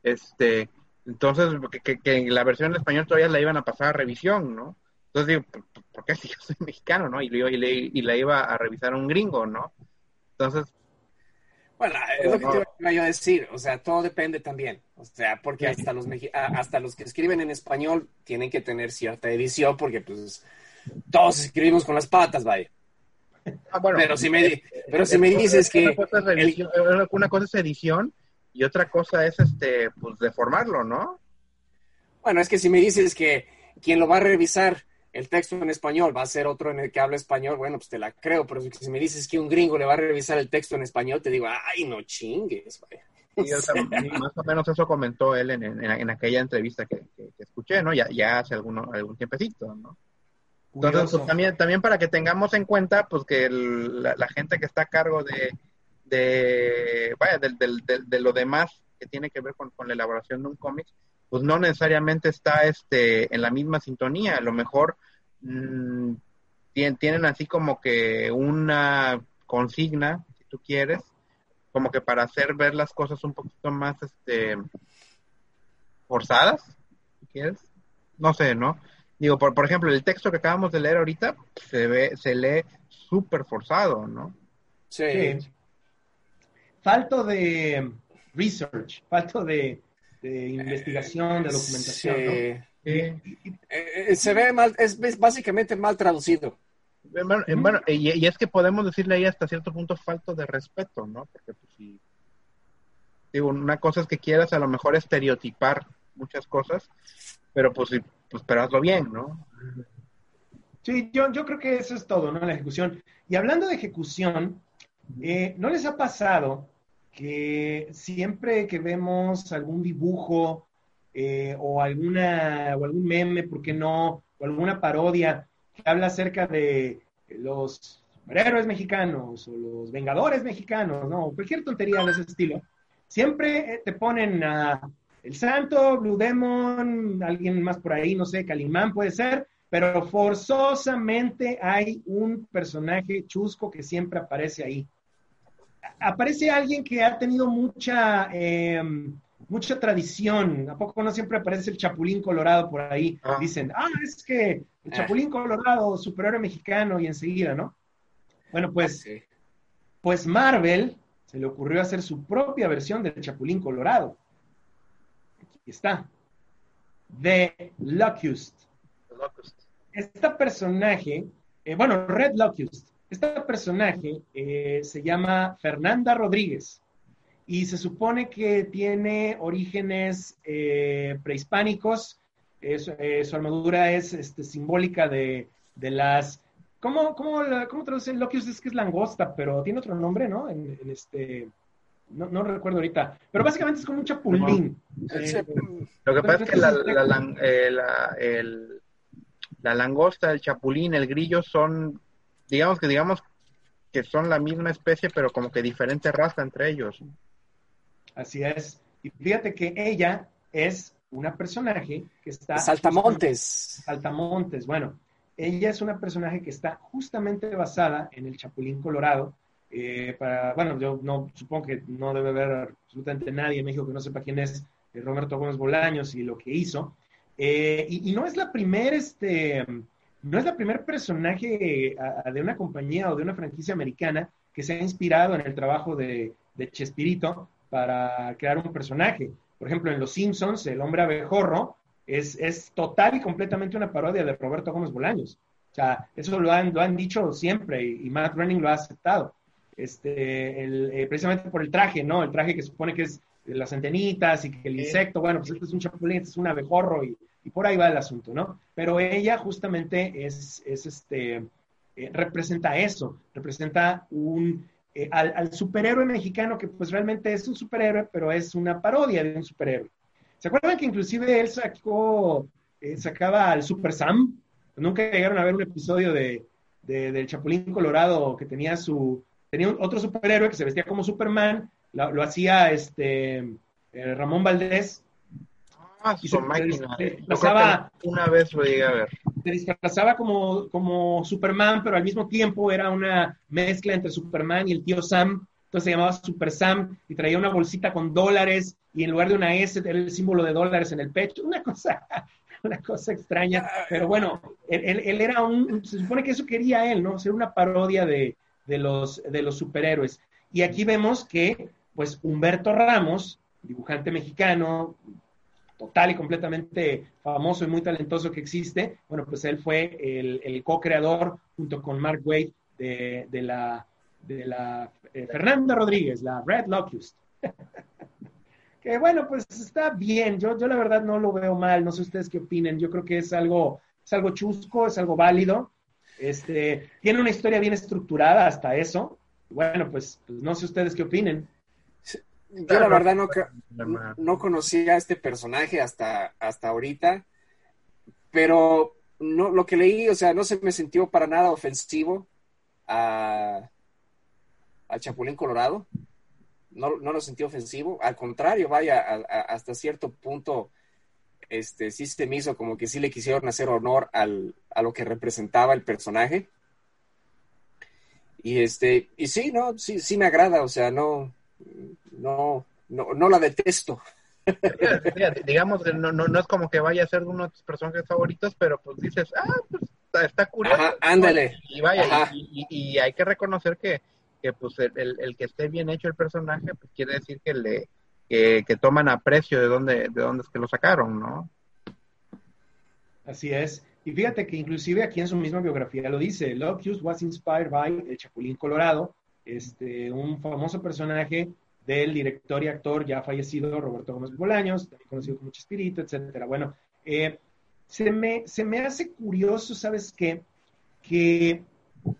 Este, entonces, que, que- la versión en español todavía la iban a pasar a revisión, ¿no? Entonces digo, ¿por, qué si yo soy [laughs] mexicano, no? Y, y, le- y la iba a revisar un gringo, ¿no? Entonces, Bueno, es lo que te iba yo a decir, o sea, todo depende también, o sea, porque hasta los hasta los que escriben en español tienen que tener cierta edición, porque pues todos escribimos con las patas, vaya. ah, bueno, Pero si me, di- pero si me dices una que revisión- una cosa es edición y otra cosa es, este, pues, deformarlo, ¿no? Bueno, es que si me dices que quien lo va a revisar el texto en español va a ser otro en el que habla español, bueno, pues te la creo, pero si me dices que un gringo le va a revisar el texto en español, te digo, ay, no chingues, vaya. Sí, o sea, [laughs] más o menos eso comentó él en, en, en aquella entrevista que, que- que escuché, ¿no? Ya, ya hace alguno, algún tiempecito, ¿no? Entonces, pues, también, también para que tengamos en cuenta, pues, que el- la, la gente que está a cargo de, de vaya, del, del- del- de lo demás que tiene que ver con, con la elaboración de un cómic, pues no necesariamente está este, en la misma sintonía. A lo mejor mm, tien- tienen así como que una consigna, si tú quieres, como que para hacer ver las cosas un poquito más este forzadas, si quieres. No sé, ¿no? Digo, por, por ejemplo, el texto que acabamos de leer ahorita se ve, se lee súper forzado, ¿no? Sí. Sí. falto de research, falto de, investigación, de documentación. Sí. Eh, eh, se ve mal, es, básicamente mal traducido. Bueno, y, es que podemos decirle ahí hasta cierto punto falto de respeto, ¿no? Porque pues si, digo, una cosa es que quieras a lo mejor estereotipar muchas cosas, pero pues, pues pero hazlo bien, ¿no? Sí, yo, yo creo que eso es todo, ¿no? La ejecución. Y hablando de ejecución, eh, ¿no les ha pasado que siempre que vemos algún dibujo eh, o, alguna, o algún meme, ¿por qué no? O alguna parodia que habla acerca de los superhéroes mexicanos o los vengadores mexicanos, ¿no? Cualquier tontería de ese estilo. Siempre eh, te ponen a el santo, Blue Demon, alguien más por ahí, no sé, Calimán puede ser, pero forzosamente hay un personaje chusco que siempre aparece ahí aparece alguien que ha tenido mucha, eh, mucha tradición. ¿A poco no siempre aparece el Chapulín Colorado por ahí? Ah. Dicen, ah, es que el ah. Chapulín Colorado, superhéroe mexicano, y enseguida, ¿no? Bueno, pues, pues Marvel se le ocurrió hacer su propia versión del Chapulín Colorado. Aquí está. The Locust. Esta personaje, eh, bueno, Red Locust, este personaje eh, se llama Fernanda Rodríguez y se supone que tiene orígenes eh, prehispánicos. Eh, su armadura es este, simbólica de, las... ¿Cómo, cómo, cómo traduce Lo que es que es langosta, pero tiene otro nombre, ¿no? En, este... No, recuerdo ahorita. Pero básicamente es como un chapulín. Lo que pasa es que la, la langosta, el chapulín, el grillo son digamos que digamos que son la misma especie, pero como que diferente raza entre ellos. Así es. Y fíjate que ella es una personaje que está... Saltamontes. Saltamontes, bueno. Ella es una personaje que está justamente basada en el Chapulín Colorado. Eh, para, bueno, yo no supongo que no debe haber absolutamente nadie en México que no sepa quién es eh, Roberto Gómez Bolaños y lo que hizo. Eh, y, y, no es la primera, este, no es la primer personaje de una compañía o de una franquicia americana que se ha inspirado en el trabajo de, Chespirito para crear un personaje. Por ejemplo, en Los Simpsons, el hombre abejorro es, es total y completamente una parodia de Roberto Gómez Bolaños. O sea, eso lo han, lo han dicho siempre y, Matt Groening lo ha aceptado. Este, eh, precisamente por el traje, ¿no? El traje que supone que es las antenitas y que el insecto, bueno, pues este es un chapulín, este es un abejorro y, y por ahí va el asunto, ¿no? Pero ella justamente es, es este, eh, representa eso, representa un, eh, al, superhéroe mexicano que pues realmente es un superhéroe, pero es una parodia de un superhéroe. ¿Se acuerdan que inclusive él sacó, eh, sacaba al Super Sam? Nunca llegaron a ver un episodio de, del Chapulín Colorado que tenía su, tenía otro superhéroe que se vestía como Superman, lo, lo hacía este, Ramón Valdés, y su máquina. disfrazaba, una vez lo llegué a ver. Se disfrazaba como, como Superman, pero al mismo tiempo era una mezcla entre Superman y el tío Sam. Entonces se llamaba Super Sam y traía una bolsita con dólares y en lugar de una S era el símbolo de dólares en el pecho. [laughs] Una cosa, una cosa extraña. Pero bueno, él, él, era un, se supone que eso quería él, ¿no? Ser una parodia de, de, los, de los superhéroes. Y aquí vemos que, pues, Humberto Ramos, dibujante mexicano, total y completamente famoso y muy talentoso que existe, bueno, pues él fue el, co-creador junto con Mark Wade de, la, de la eh, Fernanda Rodríguez, la Red Locust. [laughs] que bueno, pues está bien, yo, yo la verdad no lo veo mal, no sé ustedes qué opinen, yo creo que es algo, es algo chusco, es algo válido, este, tiene una historia bien estructurada hasta eso, bueno, pues, pues no sé ustedes qué opinen. Yo la verdad no, no conocía a este personaje hasta, hasta ahorita, pero no, lo que leí, o sea, no se me sintió para nada ofensivo a, Chapulín Colorado. No, no lo sentí ofensivo. Al contrario, vaya, hasta cierto punto, este, sí se me hizo como que sí le quisieron hacer honor al, a lo que representaba el personaje. Y este, y sí, no, sí, sí me agrada, o sea, no, no, no, no la detesto. digamos que no, no, no, es como que vaya a ser uno de tus personajes favoritos, pero pues dices, ah, pues está, curioso. ándale. Y vaya, y, hay que reconocer que, que pues el, el, que esté bien hecho el personaje, pues quiere decir que le que, que toman aprecio de dónde, de dónde es que lo sacaron, ¿no? Así es. Y fíjate que inclusive aquí en su misma biografía lo dice, Love Hughes was inspired by el Chapulín Colorado, este, un famoso personaje del director y actor ya fallecido Roberto Gómez Bolaños, también conocido como Chespirito, etcétera. Bueno, eh, se, me, se me hace curioso, ¿sabes qué? Que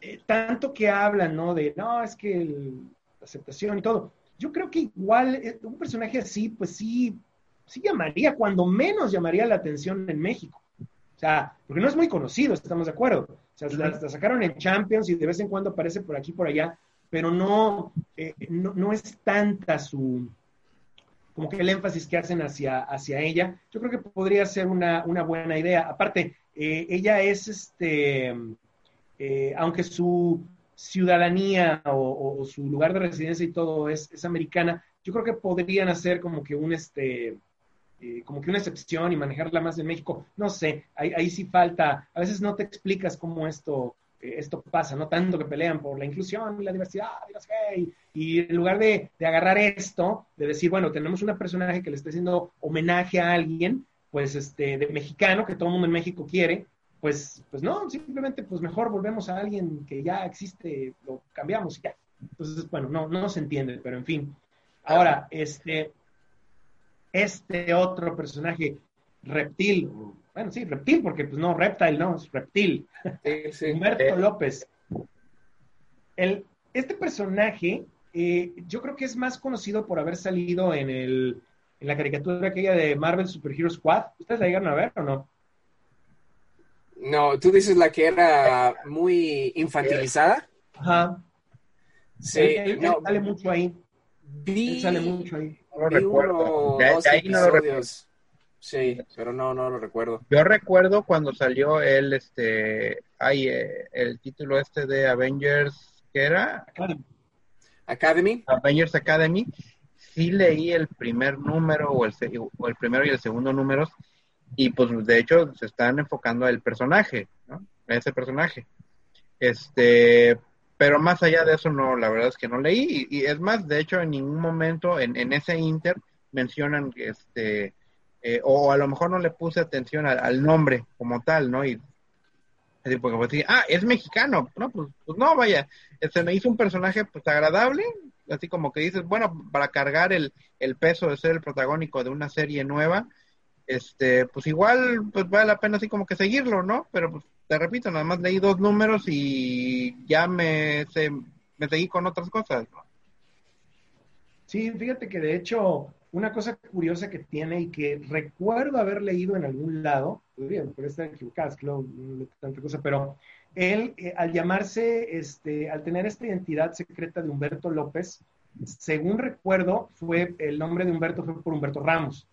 eh, tanto que hablan, ¿no? De, no, es que la aceptación y todo. Yo creo que igual eh, un personaje así, pues sí, sí llamaría, cuando menos llamaría la atención en México. O sea, porque no es muy conocido, estamos de acuerdo. O sea, la, sacaron en Champions y de vez en cuando aparece por aquí, por allá, pero no, eh, no, no, es tanta su, como que el énfasis que hacen hacia, hacia ella. Yo creo que podría ser una, una buena idea. Aparte, eh, ella es, este, eh, aunque su ciudadanía o, su lugar de residencia y todo es, es americana, yo creo que podrían hacer como que un, este, como que una excepción y manejarla más en México. No sé, ahí, ahí sí falta, a veces no te explicas cómo esto, esto pasa, no tanto que pelean por la inclusión y la diversidad y y en lugar de, de, agarrar esto, de decir, bueno, tenemos una personaje que le está haciendo homenaje a alguien, pues este, de mexicano, que todo el mundo en México quiere, pues, pues no, simplemente pues mejor volvemos a alguien que ya existe, lo cambiamos y ya. Entonces, bueno, no, no se entiende, pero en fin. Ahora, este, este otro personaje, Reptil, bueno, sí, Reptil, porque pues no, Reptile, no, es Reptil, Humberto López. El, este personaje, eh, yo creo que es más conocido por haber salido en, el, en la caricatura aquella de Marvel Super Hero Squad. ¿Ustedes la llegaron a ver o no? No, tú dices la que era muy infantilizada. Ajá. Sí, él, sale mucho ahí. Él sale mucho ahí no lo recuerdo. Sí, pero no, no lo recuerdo. Yo recuerdo cuando salió el, este, ay, eh, el título este de Avengers, ¿qué era? Academy. Avengers Academy. Sí leí el primer número o el, o el primero y el segundo números y pues de hecho se están enfocando al personaje, ¿no? A ese personaje. Este, pero más allá de eso, no, la verdad es que no leí. Y, es más, de hecho, en ningún momento en, en ese Inter mencionan este, eh, o a lo mejor no le puse atención al, nombre como tal, ¿no? Y así, porque pues, ah, es mexicano, no, pues, pues no, vaya, se me hizo un personaje pues agradable, así como que dices, bueno, para cargar el, el peso de ser el protagónico de una serie nueva, este, pues igual, pues vale la pena así como que seguirlo, ¿no? Pero pues te repito, nada más leí dos números y ya me, me seguí con otras cosas. Sí, fíjate que de hecho, una cosa curiosa que tiene y que recuerdo haber leído en algún lado, bien, por estar equivocado, no, tanta cosa, pero él, eh, al llamarse, este, al tener esta identidad secreta de Humberto López, según recuerdo, fue el nombre de Humberto fue por Humberto Ramos.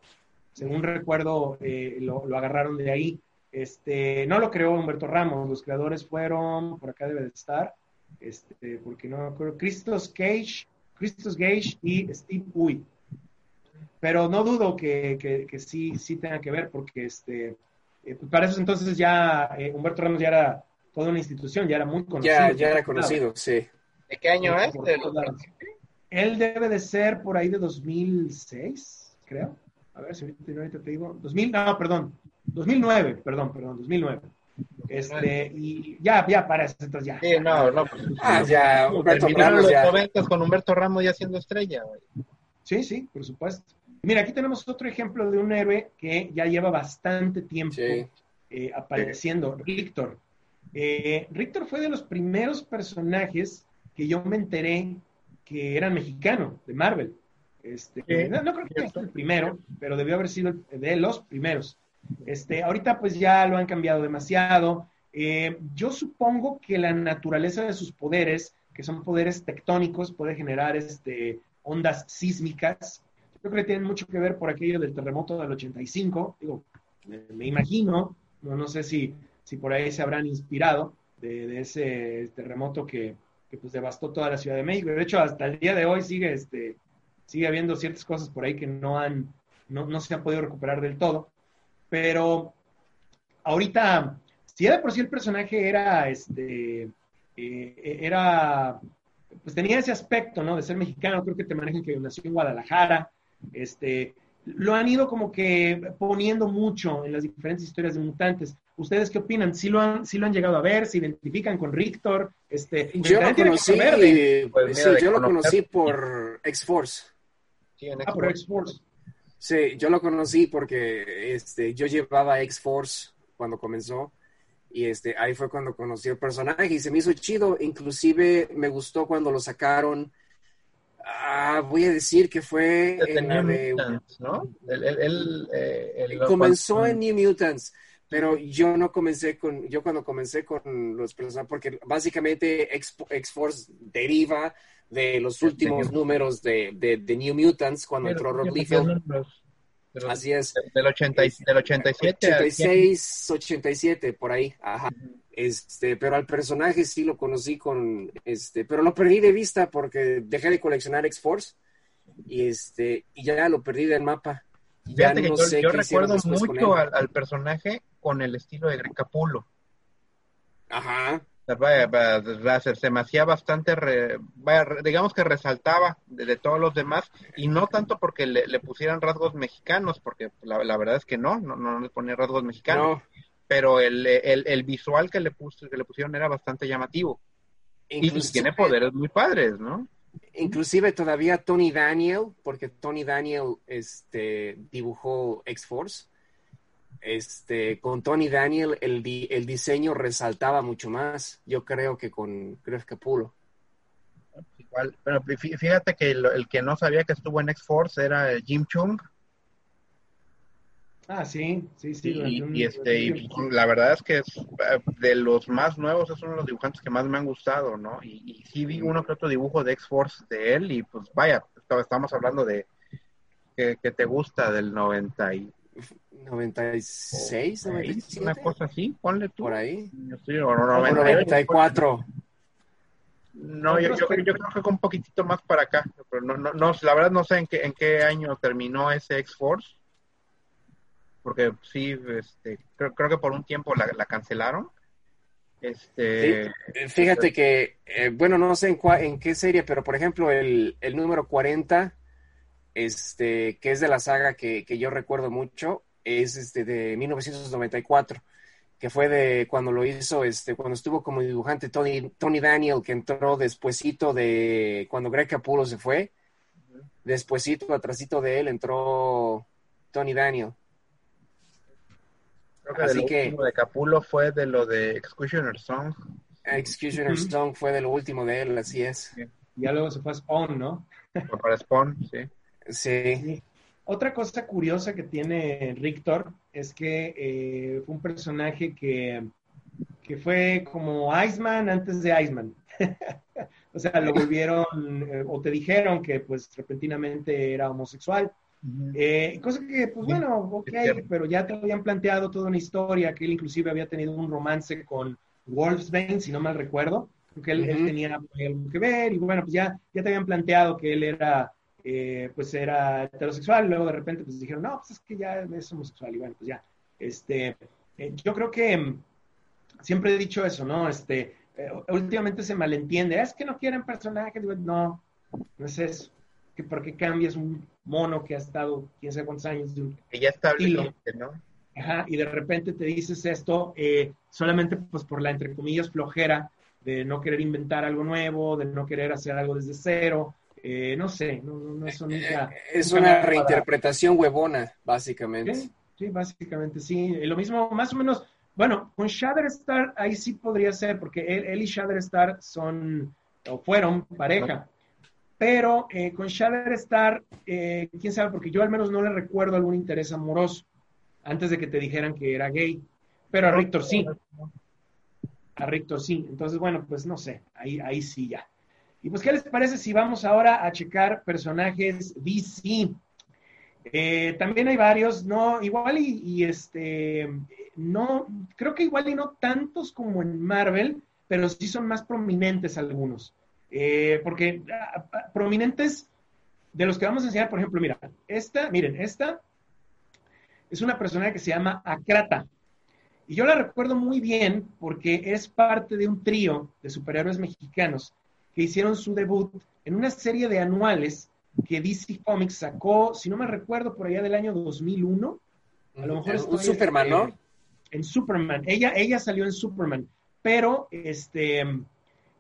Según recuerdo, eh, lo, lo, agarraron de ahí. Este, no lo creó Humberto Ramos, los creadores fueron, por acá debe de estar, este, porque no me acuerdo, Christos Cage, Christos Gage y Steve Uy. Pero no dudo que, que, sí, sí tenga que ver, porque este, eh, para eso entonces ya eh, Humberto Ramos ya era toda una institución, ya era muy conocido. Ya, ya era conocido, sí. ¿De qué año es? Él debe de ser por ahí de 2006, creo. A ver si ahorita te digo. 2000, no, perdón, 2009, perdón, perdón, 2009. Este, y ya, ya para eso, entonces ya. Sí, no, no. Pues, ah, ya, Humberto Ramos los ya. con Humberto Ramos ya siendo estrella, güey. Sí, sí, por supuesto. Mira, aquí tenemos otro ejemplo de un héroe que ya lleva bastante tiempo eh, apareciendo, Rictor. Eh, Rictor fue de los primeros personajes que yo me enteré que eran mexicano, de Marvel. Este, no, no, creo que sea el primero, pero debió haber sido de los primeros. Este, ahorita pues ya lo han cambiado demasiado. Eh, yo supongo que la naturaleza de sus poderes, que son poderes tectónicos, puede generar este, ondas sísmicas. Yo creo que tienen mucho que ver por aquello del terremoto del 85. Digo, me, imagino, no, no sé si, si por ahí se habrán inspirado de, ese terremoto que, que, pues devastó toda la Ciudad de México. De hecho, hasta el día de hoy sigue, este, sigue habiendo ciertas cosas por ahí que no, han, no, no se han podido recuperar del todo. Pero ahorita, si de por sí el personaje era, este, eh, era pues tenía ese aspecto, ¿no? De ser mexicano, creo que te manejan que nació en Guadalajara, este, lo han ido como que poniendo mucho en las diferentes historias de mutantes. ¿Ustedes qué opinan? ¿Sí lo han, sí lo han llegado a ver? ¿Se identifican con Rictor? Este, yo lo conocí. Pues sí, yo lo conocí por X-Force. ah, por X-Force. Sí, yo lo conocí porque este, yo llevaba X-Force cuando comenzó y este, ahí fue cuando conocí el personaje y se me hizo chido. Inclusive me gustó cuando lo sacaron. Ah, voy a decir que fue en New Mutants, ¿no? Eh, comenzó en New Mutants, pero yo no comencé con, yo cuando comencé con los personajes, porque básicamente X-Force deriva de los últimos números de, de, New Mutants cuando entró Rob Liefeld. Así es. Del, 80, del 87. 86, 87, por ahí. Ajá. Este, pero al personaje sí lo conocí con, este, pero lo perdí de vista porque dejé de coleccionar X-Force y este, y ya lo perdí del mapa. Ya no sé yo, recuerdo mucho al, personaje con el estilo de Greg Capullo. Ajá se, me hacía bastante, digamos que resaltaba de, todos los demás, y no tanto porque le, pusieran rasgos mexicanos, porque la, verdad es que no, no, no le ponía rasgos mexicanos, pero el, el, visual que le, puso, que le pusieron era bastante llamativo. y tiene poderes muy padres, ¿no? Inclusive todavía Tony Daniel, porque Tony Daniel este, dibujó X-Force, este, con Tony Daniel el, el diseño resaltaba mucho más, yo creo que con Greg Capullo. Igual, pero fíjate que el, que no sabía que estuvo en X-Force era Jim Chung. Ah, sí, sí, sí. Y, este, y la verdad es que es, de los más nuevos es uno de los dibujantes que más me han gustado, ¿no? Y, sí vi uno que otro dibujo de X-Force de él y pues vaya, estamos hablando de que, que te gusta del 90 y 96, 97. Una cosa así, ponle tú. Por ahí. Yo 94. No, yo, yo, creo que un poquitito más para acá. Pero no, no, no, la verdad no sé en qué, en qué año terminó ese X-Force. Porque sí, este, creo, creo que por un tiempo la, la cancelaron. Este, Fíjate que, eh, bueno, no sé en, en qué serie, pero por ejemplo, el, el número 40 este, que es de la saga que, yo recuerdo mucho, es este de 1994, que fue de cuando lo hizo, este, cuando estuvo como dibujante Tony, Tony Daniel, que entró despuesito de cuando Greg Capullo se fue, despuesito, atrásito de él, entró Tony Daniel. Creo que Así que, de Capullo fue de lo de Executioner Song. Executioner Song fue de lo último de él, así es. Ya luego se fue a Spawn, ¿no? Fue para Spawn, sí. Sí. Otra cosa curiosa que tiene Rictor es que eh, fue un personaje que, que, fue como Iceman antes de Iceman. [laughs] o sea, lo volvieron, eh, o te dijeron que pues repentinamente era homosexual. Eh, cosa que, pues bueno, ok, pero ya te habían planteado toda una historia, que él inclusive había tenido un romance con Wolfsbane, si no mal recuerdo, porque él, tenía algo que ver, y bueno, pues ya, ya te habían planteado que él era eh, pues era heterosexual, luego de repente pues dijeron, no, pues es que ya es homosexual, y bueno, pues ya, este, eh, yo creo que mm, siempre he dicho eso, ¿no? Este, eh, últimamente se malentiende, es que no quieren personajes, no, no es eso, que porque cambias un mono que ha estado quién sabe cuántos años de un que ya está ¿no? Ajá, y de repente te dices esto solamente pues por la, entre comillas, flojera de no querer inventar algo nuevo, de no querer hacer algo desde cero, eh, no sé, no, no, eso nunca. Eh, es una reinterpretación huevona, básicamente. ¿Sí? básicamente, sí. Lo mismo, más o menos, bueno, con Star ahí sí podría ser, porque él, y y Star son, o fueron pareja. Pero eh, con Shatterstar, eh, quién sabe, porque yo al menos no le recuerdo algún interés amoroso antes de que te dijeran que era gay. Pero a Rictor sí. A Rictor sí. Entonces, bueno, pues no sé, ahí, ahí sí ya. Y pues, ¿qué les parece si vamos ahora a checar personajes DC? Eh, también hay varios, no, igual y, este, no, creo que igual y no tantos como en Marvel, pero sí son más prominentes algunos. Eh, porque ah, ah, prominentes de los que vamos a enseñar, por ejemplo, mira, esta, miren, esta es una persona que se llama Akrata. Y yo la recuerdo muy bien porque es parte de un trío de superhéroes mexicanos que hicieron su debut en una serie de anuales que DC Comics sacó, si no me recuerdo, por allá del año 2001. A lo mejor es un Superman, ¿no? En Superman. Ella, ella salió en Superman, pero este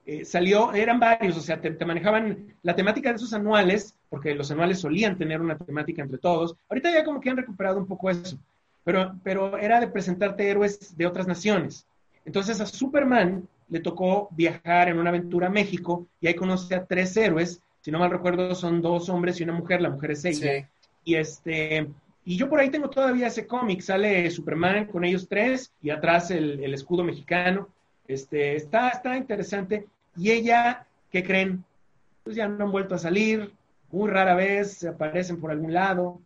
eh, salió, eran varios, o sea, te, manejaban la temática de esos anuales, porque los anuales solían tener una temática entre todos. Ahorita ya como que han recuperado un poco eso, pero, pero era de presentarte héroes de otras naciones. Entonces a Superman le tocó viajar en una aventura a México y ahí conoce a tres héroes si no mal recuerdo, son dos hombres y una mujer, la mujer es ella. Y este, y yo por ahí tengo todavía ese cómic, sale Superman con ellos tres y atrás el, escudo mexicano. Este, está, está interesante. Y ella, ¿qué creen? Pues ya no han vuelto a salir, muy rara vez aparecen por algún lado.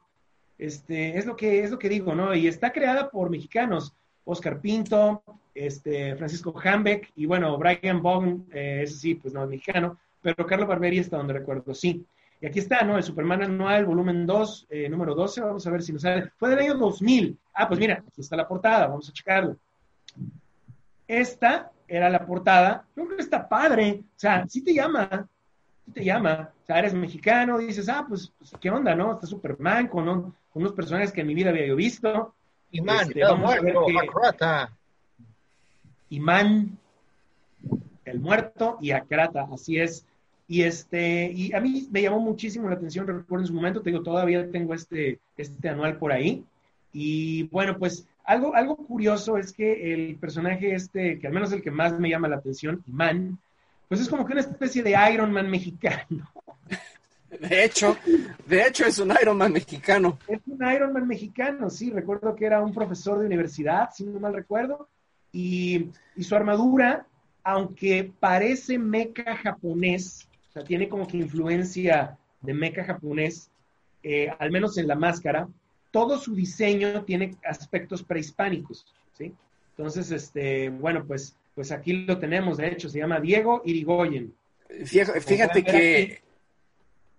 Este, es lo que, es lo que digo, ¿no? Y está creada por mexicanos, Oscar Pinto, este, Francisco Hambeck, y bueno, Brian Bogn, eh, ese sí, pues no es mexicano, pero Carlos Barberi está donde recuerdo, sí. Y aquí está, ¿no? El Superman anual, volumen 2, eh, número 12, vamos a ver si nos sale. Fue del año 2000. Ah, pues mira, aquí está la portada, vamos a checarlo. Esta era la portada. Yo creo que está padre. O sea, sí te llama, sí te llama. O sea, eres mexicano, dices, ah, pues, pues ¿qué onda, no? Está Superman con, unos personajes que en mi vida había yo visto. Imán, este, vamos a ver que... Imán, el muerto y Akrata, así es. Y este, y a mí me llamó muchísimo la atención, recuerdo en su momento, tengo, todavía tengo este, este anual por ahí. Y bueno, pues algo, algo curioso es que el personaje este, que al menos el que más me llama la atención, Iman, pues es como que una especie de Iron Man mexicano. De hecho, de hecho es un Iron Man mexicano. Es un Iron Man mexicano, sí. Recuerdo que era un profesor de universidad, si no mal recuerdo. Y, y su armadura aunque parece mecha japonés, o sea, tiene como que influencia de mecha japonés, eh, al menos en la máscara, todo su diseño tiene aspectos prehispánicos, ¿sí? Entonces, este, bueno, pues, pues aquí lo tenemos, de hecho, se llama Diego Irigoyen. Fíjate, que,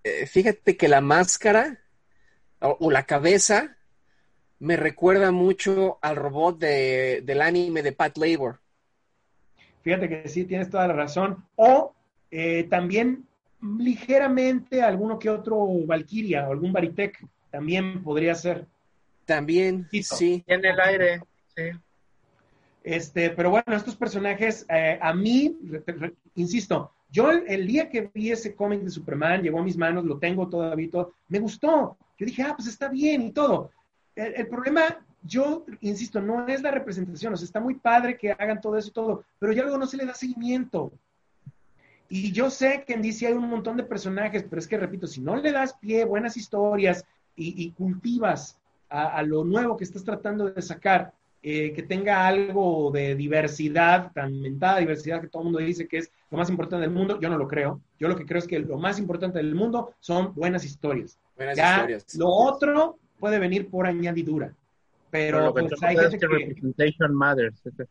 eh, fíjate que la máscara o, la cabeza me recuerda mucho al robot del anime de Pat Labor. Fíjate que sí, tienes toda la razón. O eh, también ligeramente alguno que otro Valkyria o algún Baritec también podría ser. También, sí. En el aire, sí. Este, pero bueno, estos personajes, eh, a mí, insisto, yo el, día que vi ese cómic de Superman, llegó a mis manos, lo tengo todavía, todo, me gustó. Yo dije, ah, pues está bien y todo. el problema yo insisto, no es la representación, o sea, está muy padre que hagan todo eso y todo, pero ya luego no se le da seguimiento. Y yo sé que en DC hay un montón de personajes, pero es que, repito, si no le das pie, buenas historias y, cultivas a, lo nuevo que estás tratando de sacar, eh, que tenga algo de diversidad, tan mentada diversidad que todo el mundo dice que es lo más importante del mundo, yo no lo creo. Yo lo que creo es que lo más importante del mundo son buenas historias. Buenas historias. Lo otro puede venir por añadidura. Pero, pues, hay gente que...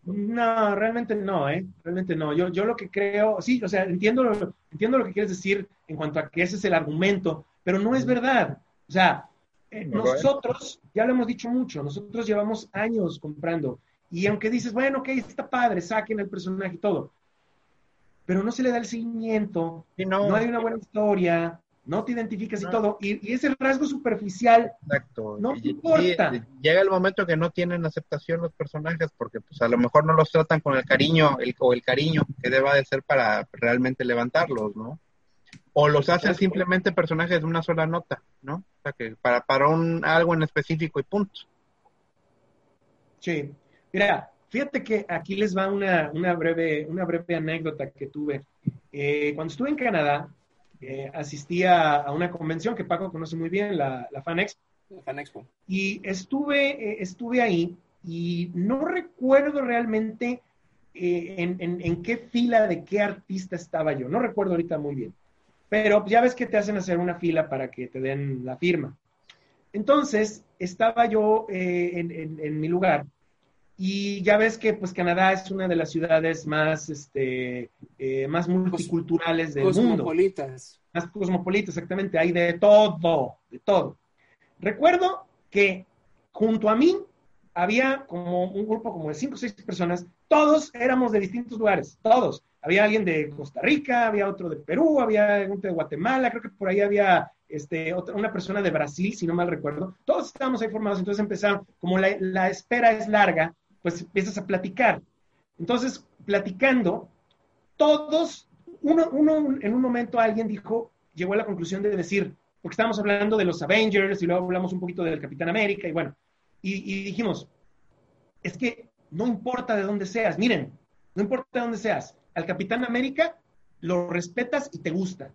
No, realmente no, ¿eh? Realmente no. Yo, yo lo que creo, sí, o sea, entiendo lo, entiendo lo que quieres decir en cuanto a que ese es el argumento, pero no es verdad. O sea, eh, nosotros, ya lo hemos dicho mucho, nosotros llevamos años comprando. Y aunque dices, bueno, ok, está padre, saquen el personaje y todo, pero no se le da el seguimiento, no. no hay una buena historia, no te identificas y todo, y, ese rasgo superficial Exacto. no te importa. llega el momento que no tienen aceptación los personajes porque pues a lo mejor no los tratan con el cariño el, o el cariño que deba de ser para realmente levantarlos, ¿no? O los hacen simplemente personajes de una sola nota, ¿no? O sea, que para, para un, algo en específico y punto. Sí. Mira, fíjate que aquí les va una, una, breve, una breve anécdota que tuve. Eh, cuando estuve en Canadá, eh, asistía a una convención que Paco conoce muy bien, la, la Fan Expo. Y estuve, eh, estuve ahí y no recuerdo realmente eh, en, qué fila de qué artista estaba yo. No recuerdo ahorita muy bien. Pero ya ves que te hacen hacer una fila para que te den la firma. Entonces, estaba yo en, en mi lugar y ya ves que pues Canadá es una de las ciudades más, este, eh, más multiculturales del mundo. Cosmopolitas. Más cosmopolitas, exactamente. Hay de todo, de todo. Recuerdo que junto a mí había como un grupo como de cinco o seis personas, todos éramos de distintos lugares, todos. Había alguien de Costa Rica, había otro de Perú, había alguien de Guatemala, creo que por ahí había este, otra, una persona de Brasil, si no mal recuerdo. Todos estábamos ahí formados, entonces empezaron, como la, la espera es larga, pues empiezas a platicar. Entonces, platicando, todos, uno, uno en un momento alguien dijo, llegó a la conclusión de decir, porque estábamos hablando de los Avengers y luego hablamos un poquito del Capitán América y bueno, y, dijimos, es que no importa de dónde seas, miren, no importa de dónde seas, al Capitán América lo respetas y te gusta.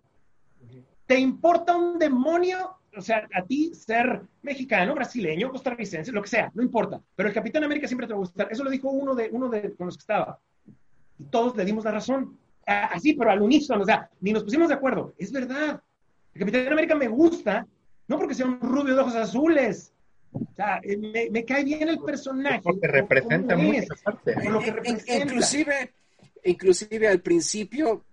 ¿Te importa un demonio? O sea, a ti ser mexicano, brasileño, costarricense, lo que sea, no importa. Pero el Capitán América siempre te va a gustar. Eso lo dijo uno de, uno de con los que estaba. Y todos le dimos la razón. Así, pero al unísono, o sea, ni nos pusimos de acuerdo. Es verdad. El Capitán América me gusta, no porque sea un rubio de ojos azules, o sea, eh, me, cae bien el personaje. Porque representa. Inclusive, inclusive al principio,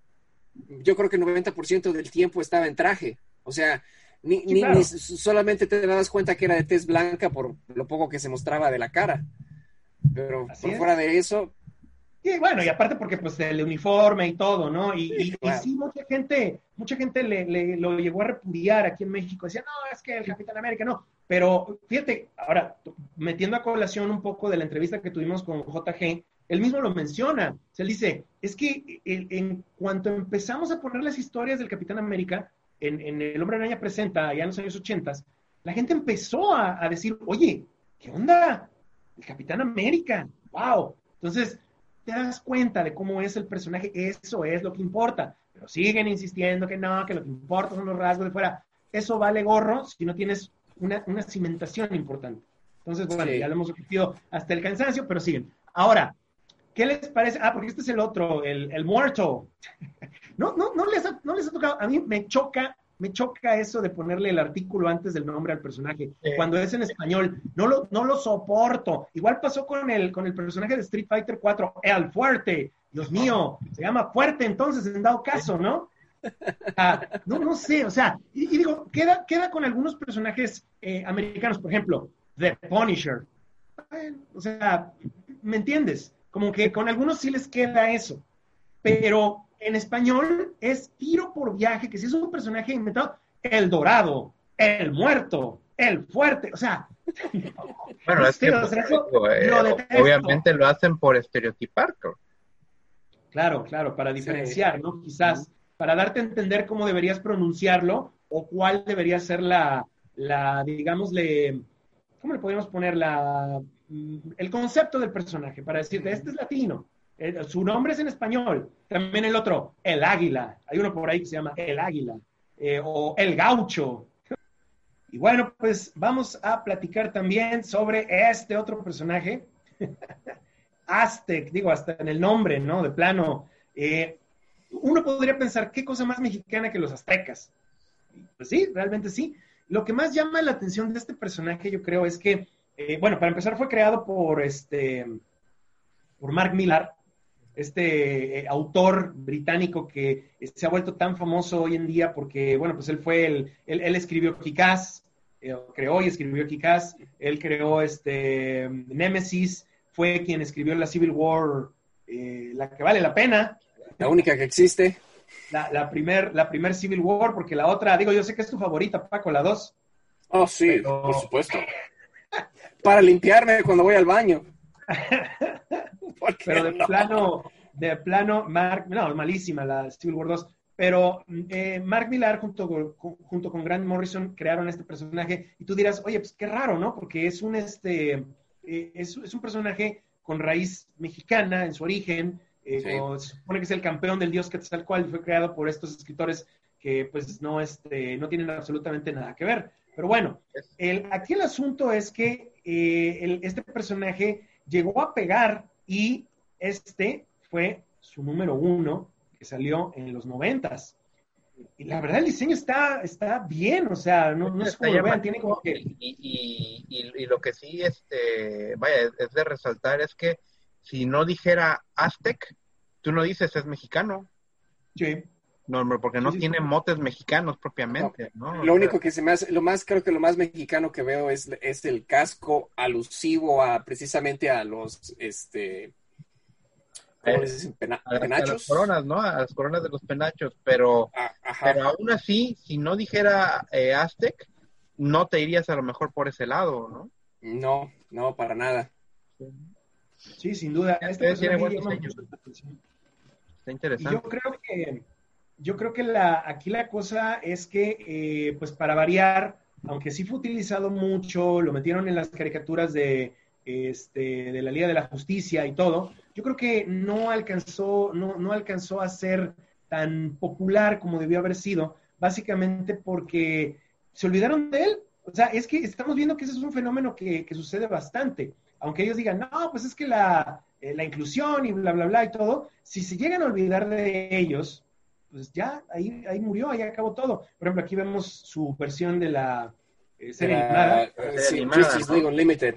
yo creo que el 90% del tiempo estaba en traje. O sea, ni, ni, solamente te das cuenta que era de tez blanca por lo poco que se mostraba de la cara. Pero por fuera de eso, y bueno, y aparte porque pues el uniforme y todo, ¿no? Y, sí, mucha gente, mucha gente le, lo llegó a repudiar aquí en México. Decía, no, es que el Capitán América no. Pero fíjate, ahora, metiendo a colación un poco de la entrevista que tuvimos con JG, él mismo lo menciona. Se él dice, es que en cuanto empezamos a poner las historias del Capitán América, en, El Hombre Araña Presenta, allá en los años 80, la gente empezó a, a decir, oye, ¿qué onda? El Capitán América, wow. Entonces, te das cuenta de cómo es el personaje, eso es lo que importa. Pero siguen insistiendo que no, que lo que importa son los rasgos de fuera. Eso vale gorro si no tienes una, cimentación importante. Entonces, bueno, ya lo hemos repetido hasta el cansancio, pero siguen. Ahora, ¿qué les parece? Ah, porque este es el otro, el, el muerto. [laughs] no, no, no les, no les ha tocado. A mí me choca me choca eso de ponerle el artículo antes del nombre al personaje. Cuando es en español, no lo, no lo soporto. Igual pasó con el, con el personaje de Street Fighter 4, El Fuerte. Dios mío, se llama Fuerte entonces, en dado caso, ¿no? Ah, no, no sé, o sea, y, digo, queda, queda con algunos personajes eh, americanos, por ejemplo, The Punisher. o sea, ¿me entiendes? Como que con algunos sí les queda eso, pero en español es tiro por viaje, que si es un personaje inventado, el dorado, el muerto, el fuerte, o sea. [laughs] Bueno, es que eh, obviamente lo hacen por estereotipar. Claro, claro, para diferenciar, ¿no? Quizás, para darte a entender cómo deberías pronunciarlo o cuál debería ser la, la digámosle, ¿cómo le podríamos poner la, mm, el concepto del personaje? Para decirte, este es latino, eh, su nombre es en español. También el otro, el águila. Hay uno por ahí que se llama el águila. Eh, o el gaucho. Y bueno, pues vamos a platicar también sobre este otro personaje. [laughs] Aztec, digo, hasta en el nombre, ¿no? De plano. Eh, uno podría pensar, ¿qué cosa más mexicana que los aztecas? Pues sí, realmente sí. Lo que más llama la atención de este personaje, yo creo, es que, bueno, para empezar fue creado por este, por Mark Millar, este eh, autor británico que se ha vuelto tan famoso hoy en día porque, bueno, pues él fue el, él, escribió Kikaz, eh, creó y escribió Kikaz, él creó este Nemesis, fue quien escribió la Civil War, eh, la que vale la pena. La única que existe. La, la primer, la primer Civil War, porque la otra, digo, yo sé que es tu favorita, Paco, la dos. Oh, sí, por supuesto. Para limpiarme cuando voy al baño. [laughs] Pero de plano, de plano, Mark, no, malísima la Civil War 2, pero eh, Mark Millar junto con, junto con Grant Morrison crearon este personaje y tú dirás, oye, pues qué raro, ¿no? Porque es un, este, eh, es, un personaje con raíz mexicana en su origen, eh, se supone que es el campeón del dios Quetzalcoatl, fue creado por estos escritores que pues no, este, no tienen absolutamente nada que ver. Pero bueno, el, aquí el asunto es que este personaje llegó a pegar y este fue su número uno que salió en los noventas. Y la verdad el diseño está, está bien, o sea, no, no es como lo vean, tiene como que... Y, y, lo que sí, este, vaya, es de resaltar es que si no dijera Aztec, tú no dices es mexicano. Sí. No, porque no tiene motes mexicanos propiamente, ¿no? Lo único que se me hace, lo más, creo que lo más mexicano que veo es, es el casco alusivo a precisamente a los, este, ¿cómo les dicen? penachos. A, las coronas, ¿no? A las coronas de los penachos, pero, ah, pero aún así, si no dijera eh, Aztec, no te irías a lo mejor por ese lado, ¿no? No, no, para nada. Sí, sin duda. Este tiene buen diseño. Está interesante. yo creo que yo creo que la, aquí la cosa es que, eh, pues para variar, aunque sí fue utilizado mucho, lo metieron en las caricaturas de, este, de la Liga de la Justicia y todo, yo creo que no alcanzó, no, no alcanzó a ser tan popular como debió haber sido, básicamente porque se olvidaron de él. O sea, es que estamos viendo que ese es un fenómeno que, que sucede bastante. Aunque ellos digan, no, pues es que la, eh, la inclusión y bla, bla, bla y todo, si se llegan a olvidar de ellos, pues ya, ahí, ahí murió, ahí acabó todo. Por ejemplo, aquí vemos su versión de la eh, serie animada. Justice League Unlimited.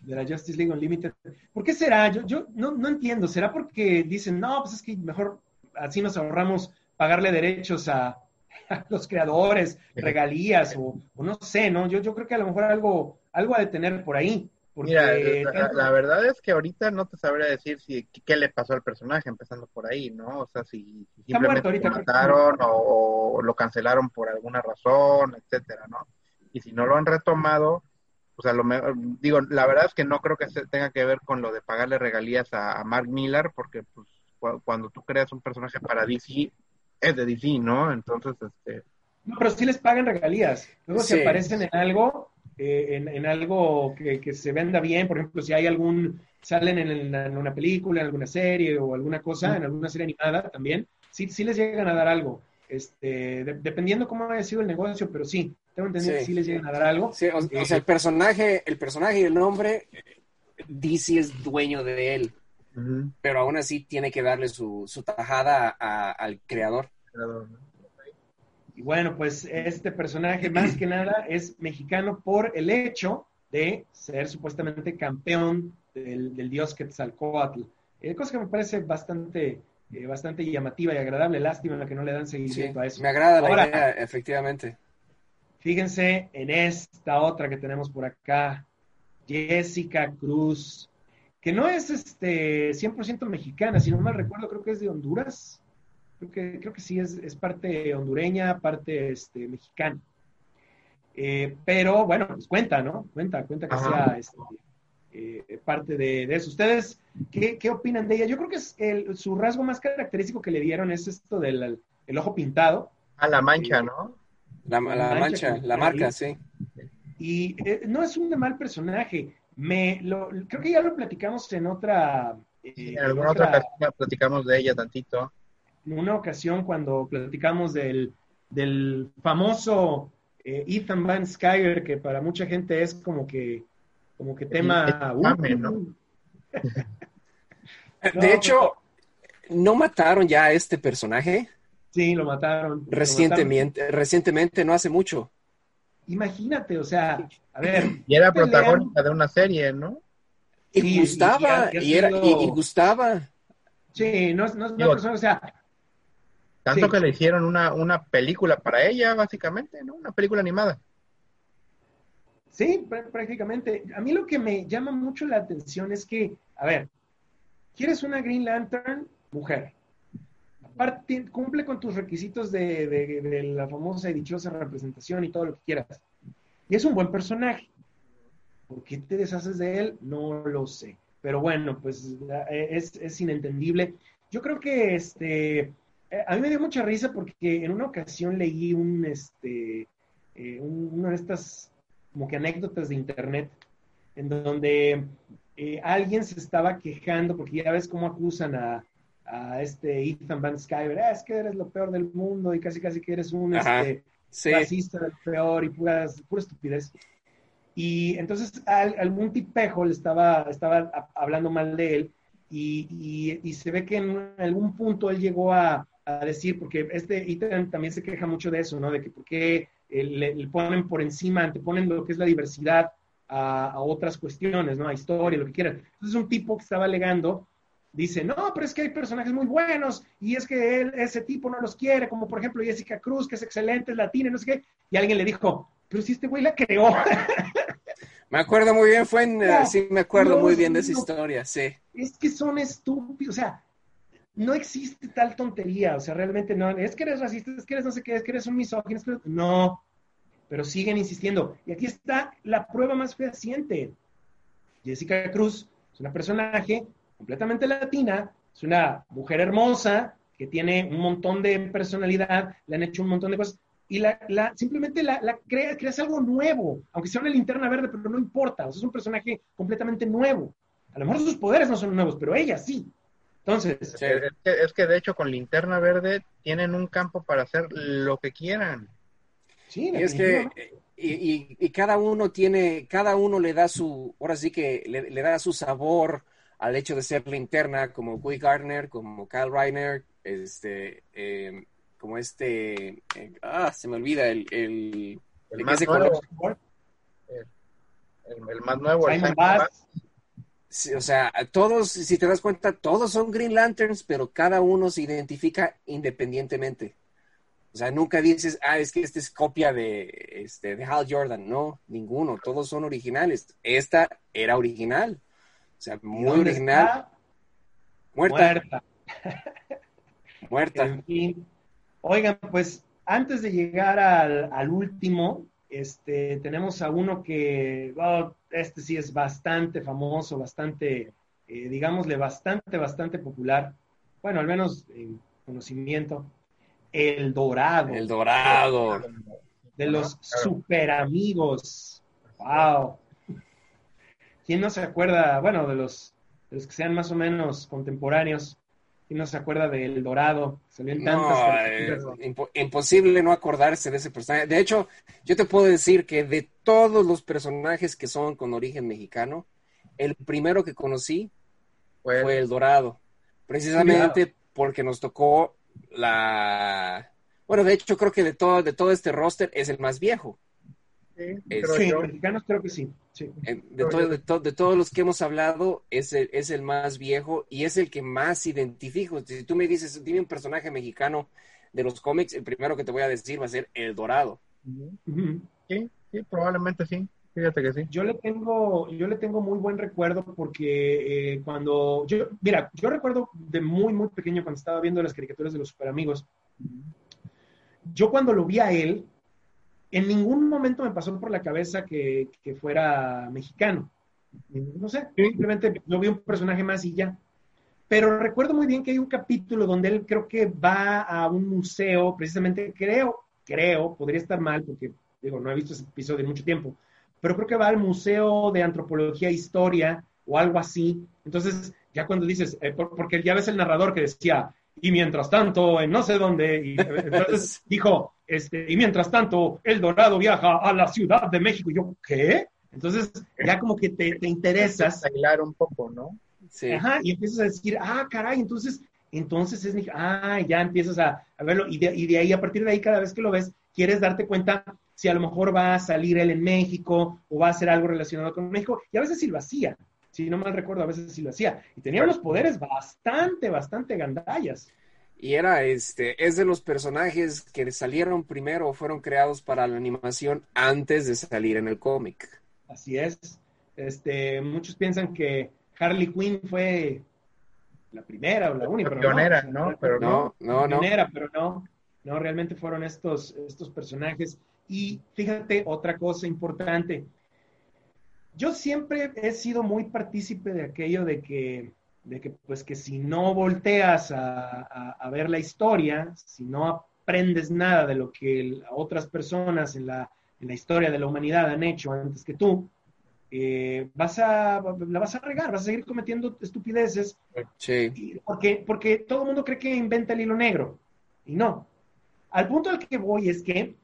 De la Justice League Unlimited. ¿Por qué será? Yo, yo no, no entiendo. ¿Será porque dicen, no, pues es que mejor así nos ahorramos pagarle derechos a, [laughs] los creadores, regalías o, no sé, ¿no? Yo, yo creo que a lo mejor algo, algo a de tener por ahí. Mira, la, verdad es que ahorita no te sabría decir si qué le pasó al personaje, empezando por ahí, ¿no? O sea, si, simplemente lo mataron o, lo cancelaron por alguna razón, etcétera, ¿no? Y si no lo han retomado, pues a lo mejor, digo, la verdad es que no creo que se tenga que ver con lo de pagarle regalías a, Mark Miller, porque pues cuando tú creas un personaje para DC, es de DC, ¿no? Entonces, este... No, pero sí les pagan regalías. Luego si aparecen en algo, eh, en, algo que, se venda bien, por ejemplo, si hay algún, salen en, una película, en alguna serie o alguna cosa, en alguna serie animada también, sí, sí les llegan a dar algo. Este, dependiendo cómo haya sido el negocio, pero sí, tengo entendido que sí les llegan a dar algo. o, sea, el personaje, el personaje y el nombre, DC es dueño de él, pero aún así tiene que darle su, su tajada al creador. creador y bueno, pues este personaje más que nada es mexicano por el hecho de ser supuestamente campeón del, dios Quetzalcoatl. Eh, cosa que me parece bastante, eh, bastante llamativa y agradable. Lástima que no le dan seguimiento a eso. Me agrada la idea, efectivamente. Fíjense en esta otra que tenemos por acá, Jessica Cruz, que no es este 100% mexicana, si no mal recuerdo, creo que es de Honduras creo que, creo que sí es, parte hondureña, parte este, mexicana. Eh, pero bueno, pues cuenta, ¿no? Cuenta, cuenta que sea este, eh, parte de, eso. ¿Ustedes qué, qué, opinan de ella? Yo creo que es el, su rasgo más característico que le dieron es esto del el ojo pintado. A la mancha, ¿no? La, mancha, la marca, sí. Y eh, no es un mal personaje. Me lo, creo que ya lo platicamos en otra. en alguna otra ocasión platicamos de ella tantito una ocasión cuando platicamos del, del famoso eh, Ethan Van Skyver, que para mucha gente es como que, como que tema... [laughs] de hecho, ¿no mataron ya a este personaje? Sí, lo mataron. Recientemente, recientemente, no hace mucho. Imagínate, o sea, a ver. Y era protagonista de una serie, ¿no? Y gustaba, y, era, y, gustaba. Sí, no, no es una persona, o sea, tanto que le hicieron una, una película para ella, básicamente, ¿no? Una película animada. Sí, prácticamente. A mí lo que me llama mucho la atención es que, a ver, ¿quieres una Green Lantern mujer? Aparte, cumple con tus requisitos de, de, la famosa y dichosa representación y todo lo que quieras. Y es un buen personaje. ¿Por qué te deshaces de él? No lo sé. Pero bueno, pues es, es inentendible. Yo creo que este eh, a mí me dio mucha risa porque en una ocasión leí un, este, eh, una de estas como que anécdotas de internet en donde eh, alguien se estaba quejando porque ya ves cómo acusan a, este Ethan Van Skyver, ah, es que eres lo peor del mundo y casi casi que eres un este, racista del peor y pura estupidez. Y entonces algún tipejo le estaba, estaba hablando mal de él y, y, se ve que en algún punto él llegó a, a decir, porque este ítem también se queja mucho de eso, ¿no? De que por qué eh, le, ponen por encima, anteponen lo que es la diversidad a, otras cuestiones, ¿no? A historia, lo que quieran. Entonces, un tipo que estaba alegando dice, no, pero es que hay personajes muy buenos y es que él, ese tipo no los quiere, como por ejemplo Jessica Cruz, que es excelente, es latina, no sé qué, y alguien le dijo, pero si este güey la creó. [laughs] Me acuerdo muy bien, fue en, eh, sí, me acuerdo muy bien de esa historia, sí. Es que son estúpidos, o sea, no existe tal tontería, o sea, realmente no, es que eres racista, es que eres no sé qué, es que eres un misógino, es que no, pero siguen insistiendo. Y aquí está la prueba más fehaciente. Jessica Cruz es una personaje completamente latina, es una mujer hermosa que tiene un montón de personalidad, le han hecho un montón de cosas y la, simplemente la, la crea, creas algo nuevo, aunque sea una linterna verde, pero no importa, o sea, es un personaje completamente nuevo. A lo mejor sus poderes no son nuevos, pero ella sí. Entonces. Es, que, de hecho con linterna verde tienen un campo para hacer lo que quieran. Sí, y es que y, y, cada uno tiene, cada uno le da su, ahora sí que le, le da su sabor al hecho de ser linterna, como Guy Gardner, como Kyle Reiner, este, eh, como este, eh, ah, se me olvida, el, el, el, más, nuevo, el, más nuevo, el o sea, todos, si te das cuenta, todos son Green Lanterns, pero cada uno se identifica independientemente. O sea, nunca dices, ah, es que este es copia de, este, de Hal Jordan. No, ninguno, todos son originales. Esta era original. O sea, muy original. Muerta. Muerta. [laughs] Oigan, pues antes de llegar al, último, este, tenemos a uno que, oh, este sí es bastante famoso, bastante, eh, digámosle, bastante, bastante popular. Bueno, al menos en conocimiento. El Dorado. El Dorado. De los super amigos. Wow. ¿Quién no se acuerda, bueno, de los, de los que sean más o menos contemporáneos? ¿Quién no se acuerda del Dorado? Eh, imposible no acordarse de ese personaje. De hecho, yo te puedo decir que de todos los personajes que son con origen mexicano, el primero que conocí fue, el Dorado. Precisamente porque nos tocó la... Bueno, de hecho, creo que de todo, de todo este roster es el más viejo. Sí, mexicanos creo que sí. De, de, todos los que hemos hablado, es el, es el más viejo y es el que más identifico. Si tú me dices, dime un personaje mexicano de los cómics, el primero que te voy a decir va a ser El Dorado. Sí, sí, probablemente sí. Fíjate que sí. Yo le tengo, yo le tengo muy buen recuerdo porque eh, cuando yo, mira, yo recuerdo de muy, muy pequeño cuando estaba viendo las caricaturas de los super amigos. Yo cuando lo vi a él, en ningún momento me pasó por la cabeza que, fuera mexicano. No sé, simplemente yo vi un personaje más y ya. Pero recuerdo muy bien que hay un capítulo donde él creo que va a un museo, precisamente creo, creo, podría estar mal porque digo, no he visto ese episodio en mucho tiempo, pero creo que va al Museo de Antropología e Historia o algo así. Entonces, ya cuando dices, eh, porque ya ves el narrador que decía, y mientras tanto, en no sé dónde, y entonces [laughs] dijo, este, y mientras tanto, El Dorado viaja a la Ciudad de México. Y yo, ¿qué? Entonces, ya como que te, te interesas. Bailar un poco, ¿no? Sí. Ajá, y empiezas a decir, ah, caray, entonces, entonces es, ah, ya empiezas a, verlo, y de, y de ahí, a partir de ahí, cada vez que lo ves, quieres darte cuenta si a lo mejor va a salir él en México o va a hacer algo relacionado con México, y a veces sí lo hacía, si no mal recuerdo, a veces sí lo hacía, y tenía unos poderes bastante, bastante gandallas. Y era este, es de los personajes que salieron primero o fueron creados para la animación antes de salir en el cómic. Así es. Este, muchos piensan que Harley Quinn fue la primera o la única. La pionera, no, Pero no, no, no. Pionera, pero no. No, realmente fueron estos, estos personajes. Y fíjate, otra cosa importante. Yo siempre he sido muy partícipe de aquello de que de que pues que si no volteas a, ver la historia, si no aprendes nada de lo que otras personas en la, en la, historia de la humanidad han hecho antes que tú, eh, vas a, la vas a regar, vas a seguir cometiendo estupideces. Sí. porque, porque todo el mundo cree que inventa el hilo negro, y no. Al punto al que voy es que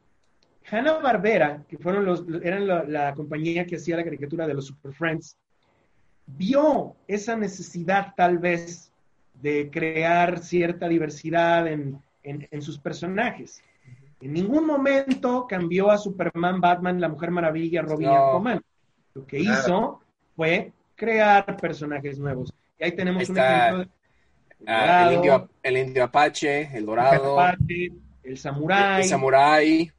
Hanna Barbera, que fueron los, eran la, la compañía que hacía la caricatura de los Super Friends, vio esa necesidad tal vez de crear cierta diversidad en, sus personajes. En ningún momento cambió a Superman, Batman, la Mujer Maravilla, Robin y Aquaman. Lo que hizo fue crear personajes nuevos. Y ahí tenemos un ejemplo Ah, el, indio, el indio Apache, el Dorado. El, Apache, el Samurai. El Samurai.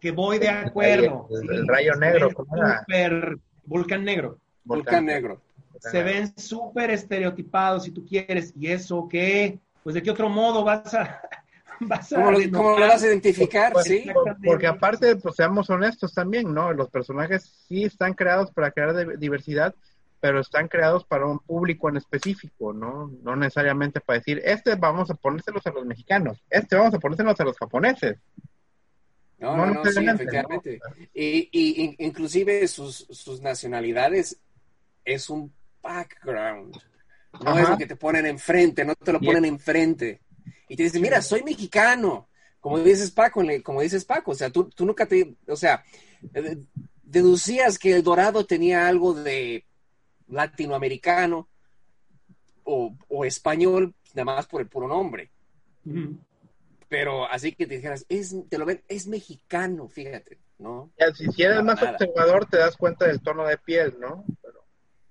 Que voy de acuerdo. El, rayo negro. Super, volcán negro. Volcán, negro. Se ven súper estereotipados, si tú quieres. ¿Y eso qué? Pues de qué otro modo vas a, [laughs] ¿Cómo, lo, vas a identificar? Pues, sí. Porque aparte, pues seamos honestos también, ¿no? Los personajes sí están creados para crear diversidad, pero están creados para un público en específico, ¿no? No necesariamente para decir, este vamos a ponérselos a los mexicanos, este vamos a ponérselos a los japoneses. No, no, no, sí, efectivamente. Y, y, inclusive sus, sus nacionalidades es un background. No es lo que te ponen enfrente, no te lo ponen enfrente y te dicen, mira, soy mexicano, como dices Paco, como dices Paco, o sea, tú, tú nunca te, o sea, eh, deducías que el Dorado tenía algo de latinoamericano o, español, nada más por el puro nombre. Pero así que te dijeras, es, te lo ven, es mexicano, fíjate, ¿no? si, si eres más observador, te das cuenta del tono de piel, ¿no?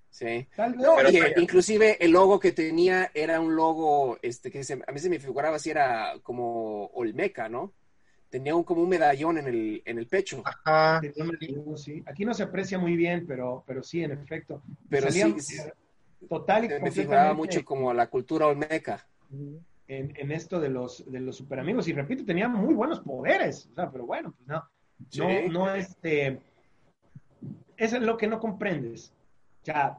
Sí. inclusive el logo que tenía era un logo, este, que a mí se me figuraba si era como Olmeca, ¿no? Tenía un, como un medallón en el, en el pecho. Ajá. Sí. Aquí no se aprecia muy bien, pero, pero sí, en efecto. Pero sí, total y me figuraba mucho como la cultura Olmeca. En, en, esto de los, de los super amigos. Y repito, tenía muy buenos poderes. O sea, pero bueno, pues no. No, no, este. Eso es lo que no comprendes sea,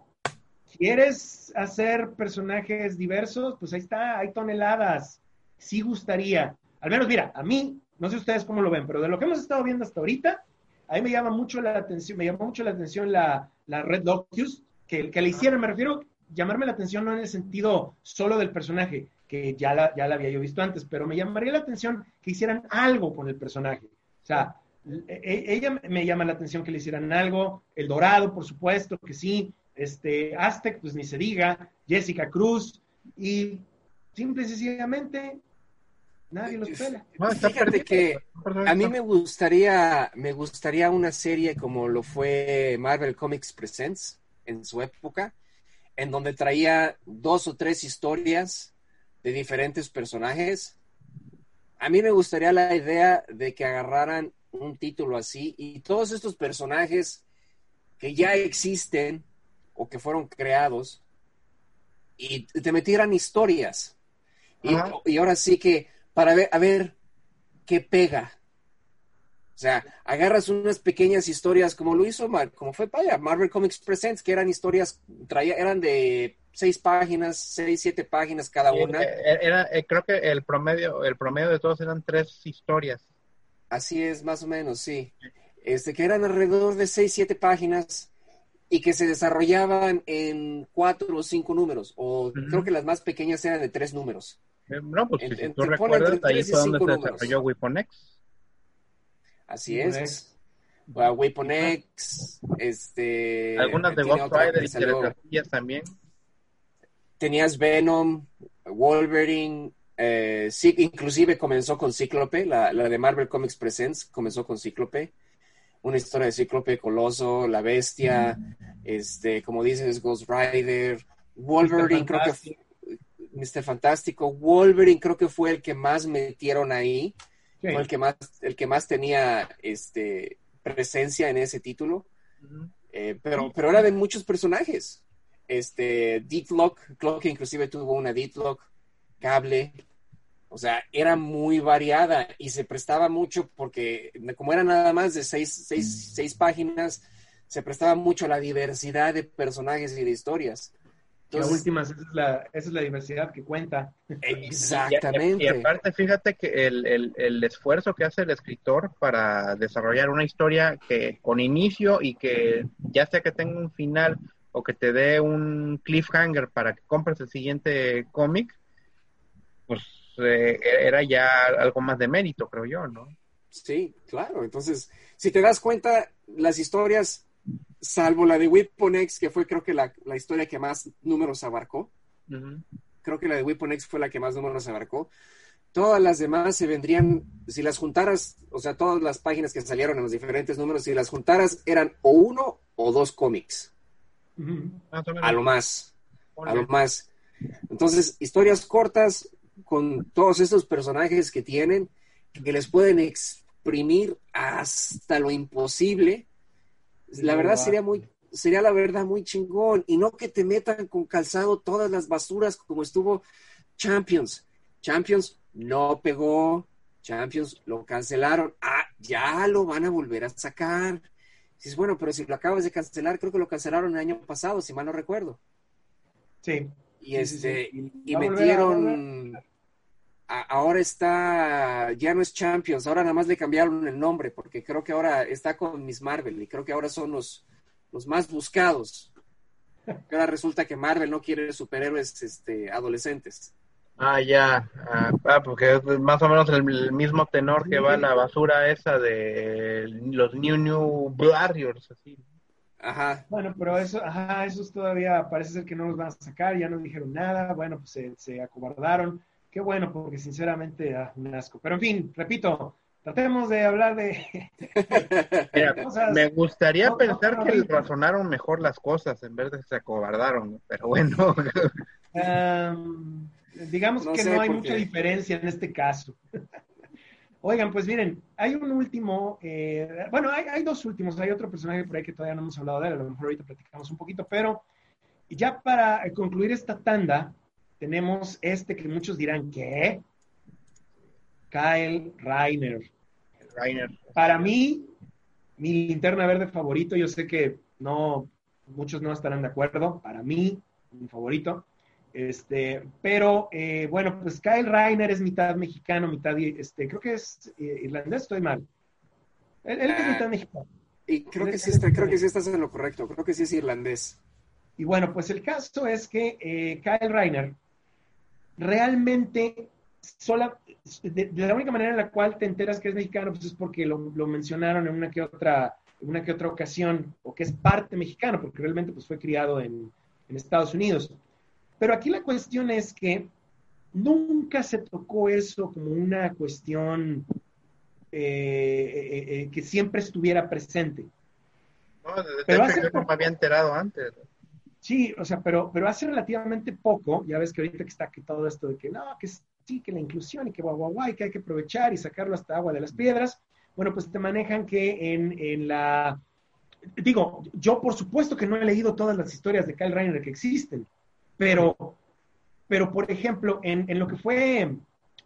¿quieres hacer personajes diversos? Pues ahí está, hay toneladas. Sí gustaría. Al menos, mira, a mí, no sé ustedes cómo lo ven, pero de lo que hemos estado viendo hasta ahorita, a mí me llama mucho la atención, me llamó mucho la atención la, Red Locus, que, que le hicieron, me refiero, llamarme la atención no en el sentido solo del personaje, que ya la, ya la había yo visto antes, pero me llamaría la atención que hicieran algo con el personaje. O sea, e, e, ella me llama la atención que le hicieran algo, El Dorado, por supuesto, que sí, este, Aztec, pues ni se diga, Jessica Cruz, y simple y sencillamente nadie los pela. Fíjate que a mí me gustaría, me gustaría una serie como lo fue Marvel Comics Presents en su época, en donde traía dos o tres historias de diferentes personajes. A mí me gustaría la idea de que agarraran un título así y todos estos personajes que ya existen o que fueron creados y te metieran historias. Y, ahora sí que para ver, a ver qué pega. O sea, agarras unas pequeñas historias como lo hizo, como fue para Marvel Comics Presents, que eran historias, traía, eran de seis páginas, seis, siete páginas cada una. Eh, era, eh, creo que el promedio, el promedio de todos eran tres historias. Así es, más o menos, sí. Este, que eran alrededor de seis, siete páginas y que se desarrollaban en cuatro o cinco números, o creo que las más pequeñas eran de tres números. Eh, no, pues si tú recuerdas, ahí fue donde se desarrolló Weapon X. Así es. Weapon X, este... Algunas de Ghost Rider y también. Tenías Venom, Wolverine, eh, sí, inclusive comenzó con Cíclope, la, la, de Marvel Comics Presents comenzó con Cíclope, una historia de Cíclope, Coloso, La Bestia, este, como dices, Ghost Rider, Wolverine, creo que fue, Mr. Fantástico, Wolverine creo que fue el que más metieron ahí, fue el que más, el que más tenía este presencia en ese título, eh, pero, pero era de muchos personajes. Este, Deathlock, creo que inclusive tuvo una Deathlock, Cable, o sea, era muy variada y se prestaba mucho porque como era nada más de seis, seis, seis páginas, se prestaba mucho a la diversidad de personajes y de historias. Entonces, la última, esa es la, esa es la diversidad que cuenta. Exactamente. Y, aparte, fíjate que el, el, el, esfuerzo que hace el escritor para desarrollar una historia que con inicio y que ya sea que tenga un final o que te dé un cliffhanger para que compres el siguiente cómic, pues eh, era ya algo más de mérito, creo yo, ¿no? Sí, claro. Entonces, si te das cuenta, las historias, salvo la de Weapon X, que fue creo que la, historia que más números abarcó, creo que la de Weapon X fue la que más números abarcó. Todas las demás se vendrían, si las juntaras, o sea, todas las páginas que salieron en los diferentes números, si las juntaras eran o uno o dos cómics. A lo más. A lo más. Entonces, historias cortas con todos estos personajes que tienen, que les pueden exprimir hasta lo imposible. La verdad sería muy, sería la verdad muy chingón. Y no que te metan con calzado todas las basuras como estuvo Champions. Champions no pegó, Champions lo cancelaron. Ah, ya lo van a volver a sacar. Dices, bueno, pero si lo acabas de cancelar, creo que lo cancelaron el año pasado, si mal no recuerdo. Sí. Y este, y metieron. ahora está, ya no es Champions, ahora nada más le cambiaron el nombre, porque creo que ahora está con Miss Marvel y creo que ahora son los, los más buscados. [laughs] Ahora resulta que Marvel no quiere superhéroes este, adolescentes. Ah, ya. Ah, ah, porque es más o menos el, mismo tenor que va la basura esa de los New New Warriors, así. Ajá. Bueno, pero eso, ajá, esos todavía parece ser que no los van a sacar, ya no dijeron nada, bueno, pues se, se acobardaron. Qué bueno, porque sinceramente, ah, un asco. Pero en fin, repito, tratemos de hablar de... [laughs] me gustaría pensar que razonaron mejor las cosas en vez de que se acobardaron, pero bueno. [laughs] Digamos que no hay mucha diferencia en este caso. [laughs] Oigan, pues miren, hay un último, eh, bueno, hay, dos últimos, hay otro personaje por ahí que todavía no hemos hablado de él, a lo mejor ahorita platicamos un poquito, pero ya para concluir esta tanda, tenemos este que muchos dirán, ¿qué? Kyle Reiner. Reiner. Para mí, mi linterna verde favorito, yo sé que no, muchos no estarán de acuerdo, para mí, mi favorito, este, pero eh, bueno, pues Kyle Reiner es mitad mexicano, mitad, este, creo que es eh, irlandés, estoy mal. Él, es mitad mexicano. Y creo que, sí está, creo que sí estás en lo correcto, creo que sí es irlandés. Y bueno, pues el caso es que eh, Kyle Reiner realmente sola, de, la única manera en la cual te enteras que es mexicano, pues es porque lo, mencionaron en una que otra, una que otra ocasión, o que es parte mexicano, porque realmente pues fue criado en, en Estados Unidos. Pero aquí la cuestión es que nunca se tocó eso como una cuestión eh, eh, eh, que siempre estuviera presente. No, desde pero hace yo no me había enterado antes. Sí, o sea, pero, pero hace relativamente poco, ya ves que ahorita que está aquí todo esto de que no, que sí, que la inclusión y que guau, guau, guau, que hay que aprovechar y sacarlo hasta agua de las piedras, bueno, pues te manejan que en, en la... Digo, yo por supuesto que no he leído todas las historias de Kyle Reiner que existen, pero, pero por ejemplo, en, en lo que fue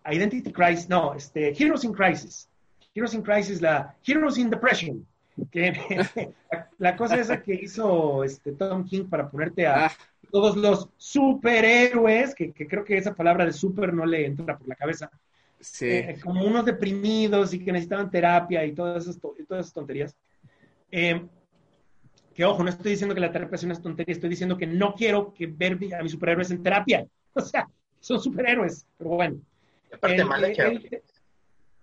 Identity Crisis, no, este, Heroes in Crisis, Heroes in Crisis, la Heroes in Depression, que [laughs] la, cosa esa que hizo este Tom King para ponerte a ah. todos los superhéroes, que, que, creo que esa palabra de super no le entra por la cabeza, sí. Eh, como unos deprimidos y que necesitaban terapia y todas esas, todas esas tonterías. Eh, que ojo, no estoy diciendo que la terapia sea una tontería, estoy diciendo que no quiero que ver a mis superhéroes en terapia. [laughs] O sea, son superhéroes, pero bueno. Y aparte mal hecha.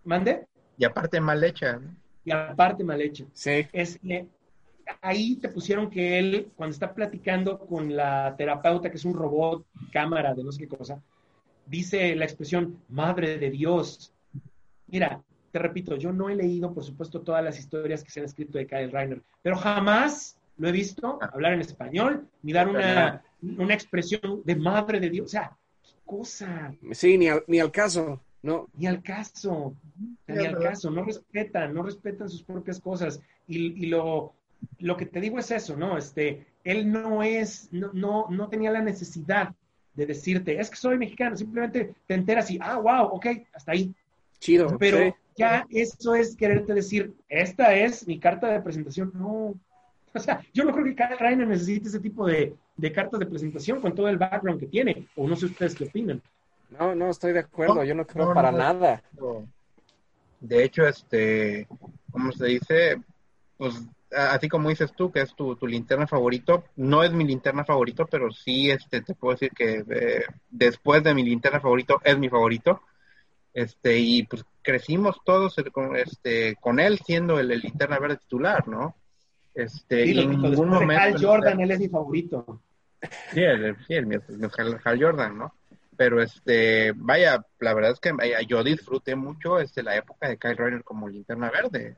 ¿Mande? Y aparte mal hecha. Y aparte mal hecha. Sí. Es que ahí te pusieron que él, cuando está platicando con la terapeuta, que es un robot, cámara de no sé qué cosa, dice la expresión, madre de Dios. Mira, te repito, yo no he leído, por supuesto, todas las historias que se han escrito de Kyle Reiner, pero jamás lo he visto ah. hablar en español, ni dar una, una expresión de madre de Dios. O sea, qué cosa. Sí, ni al, ni al caso, ¿no? Ni al caso, ni al caso. No respetan, no respetan sus propias cosas. Y, y lo, lo que te digo es eso, ¿no? Este, él no es, no, no, no tenía la necesidad de decirte, es que soy mexicano, simplemente te enteras y, ah, wow, ok, hasta ahí. Chido. Pero ya eso es quererte decir, esta es mi carta de presentación. No, o sea, yo no creo que Kyle Reiner necesite ese tipo de, cartas de presentación con todo el background que tiene. O no sé ustedes qué opinan. No, no, estoy de acuerdo. yo no creo para nada. De hecho, este, ¿cómo se dice? Pues así como dices tú, que es tu, linterna favorito, no es mi linterna favorito, pero sí este, te puedo decir que eh, después de mi linterna favorito es mi favorito. Este, y pues crecimos todos este, con él siendo el, el linterna verde titular, ¿no? Este, y en ningún momento. Hal Jordan, él es mi favorito. Sí, el, sí, el, Hal, Jordan, ¿no? Pero este, vaya, la verdad es que yo disfruté mucho este, la época de Kyle Reiner como linterna verde.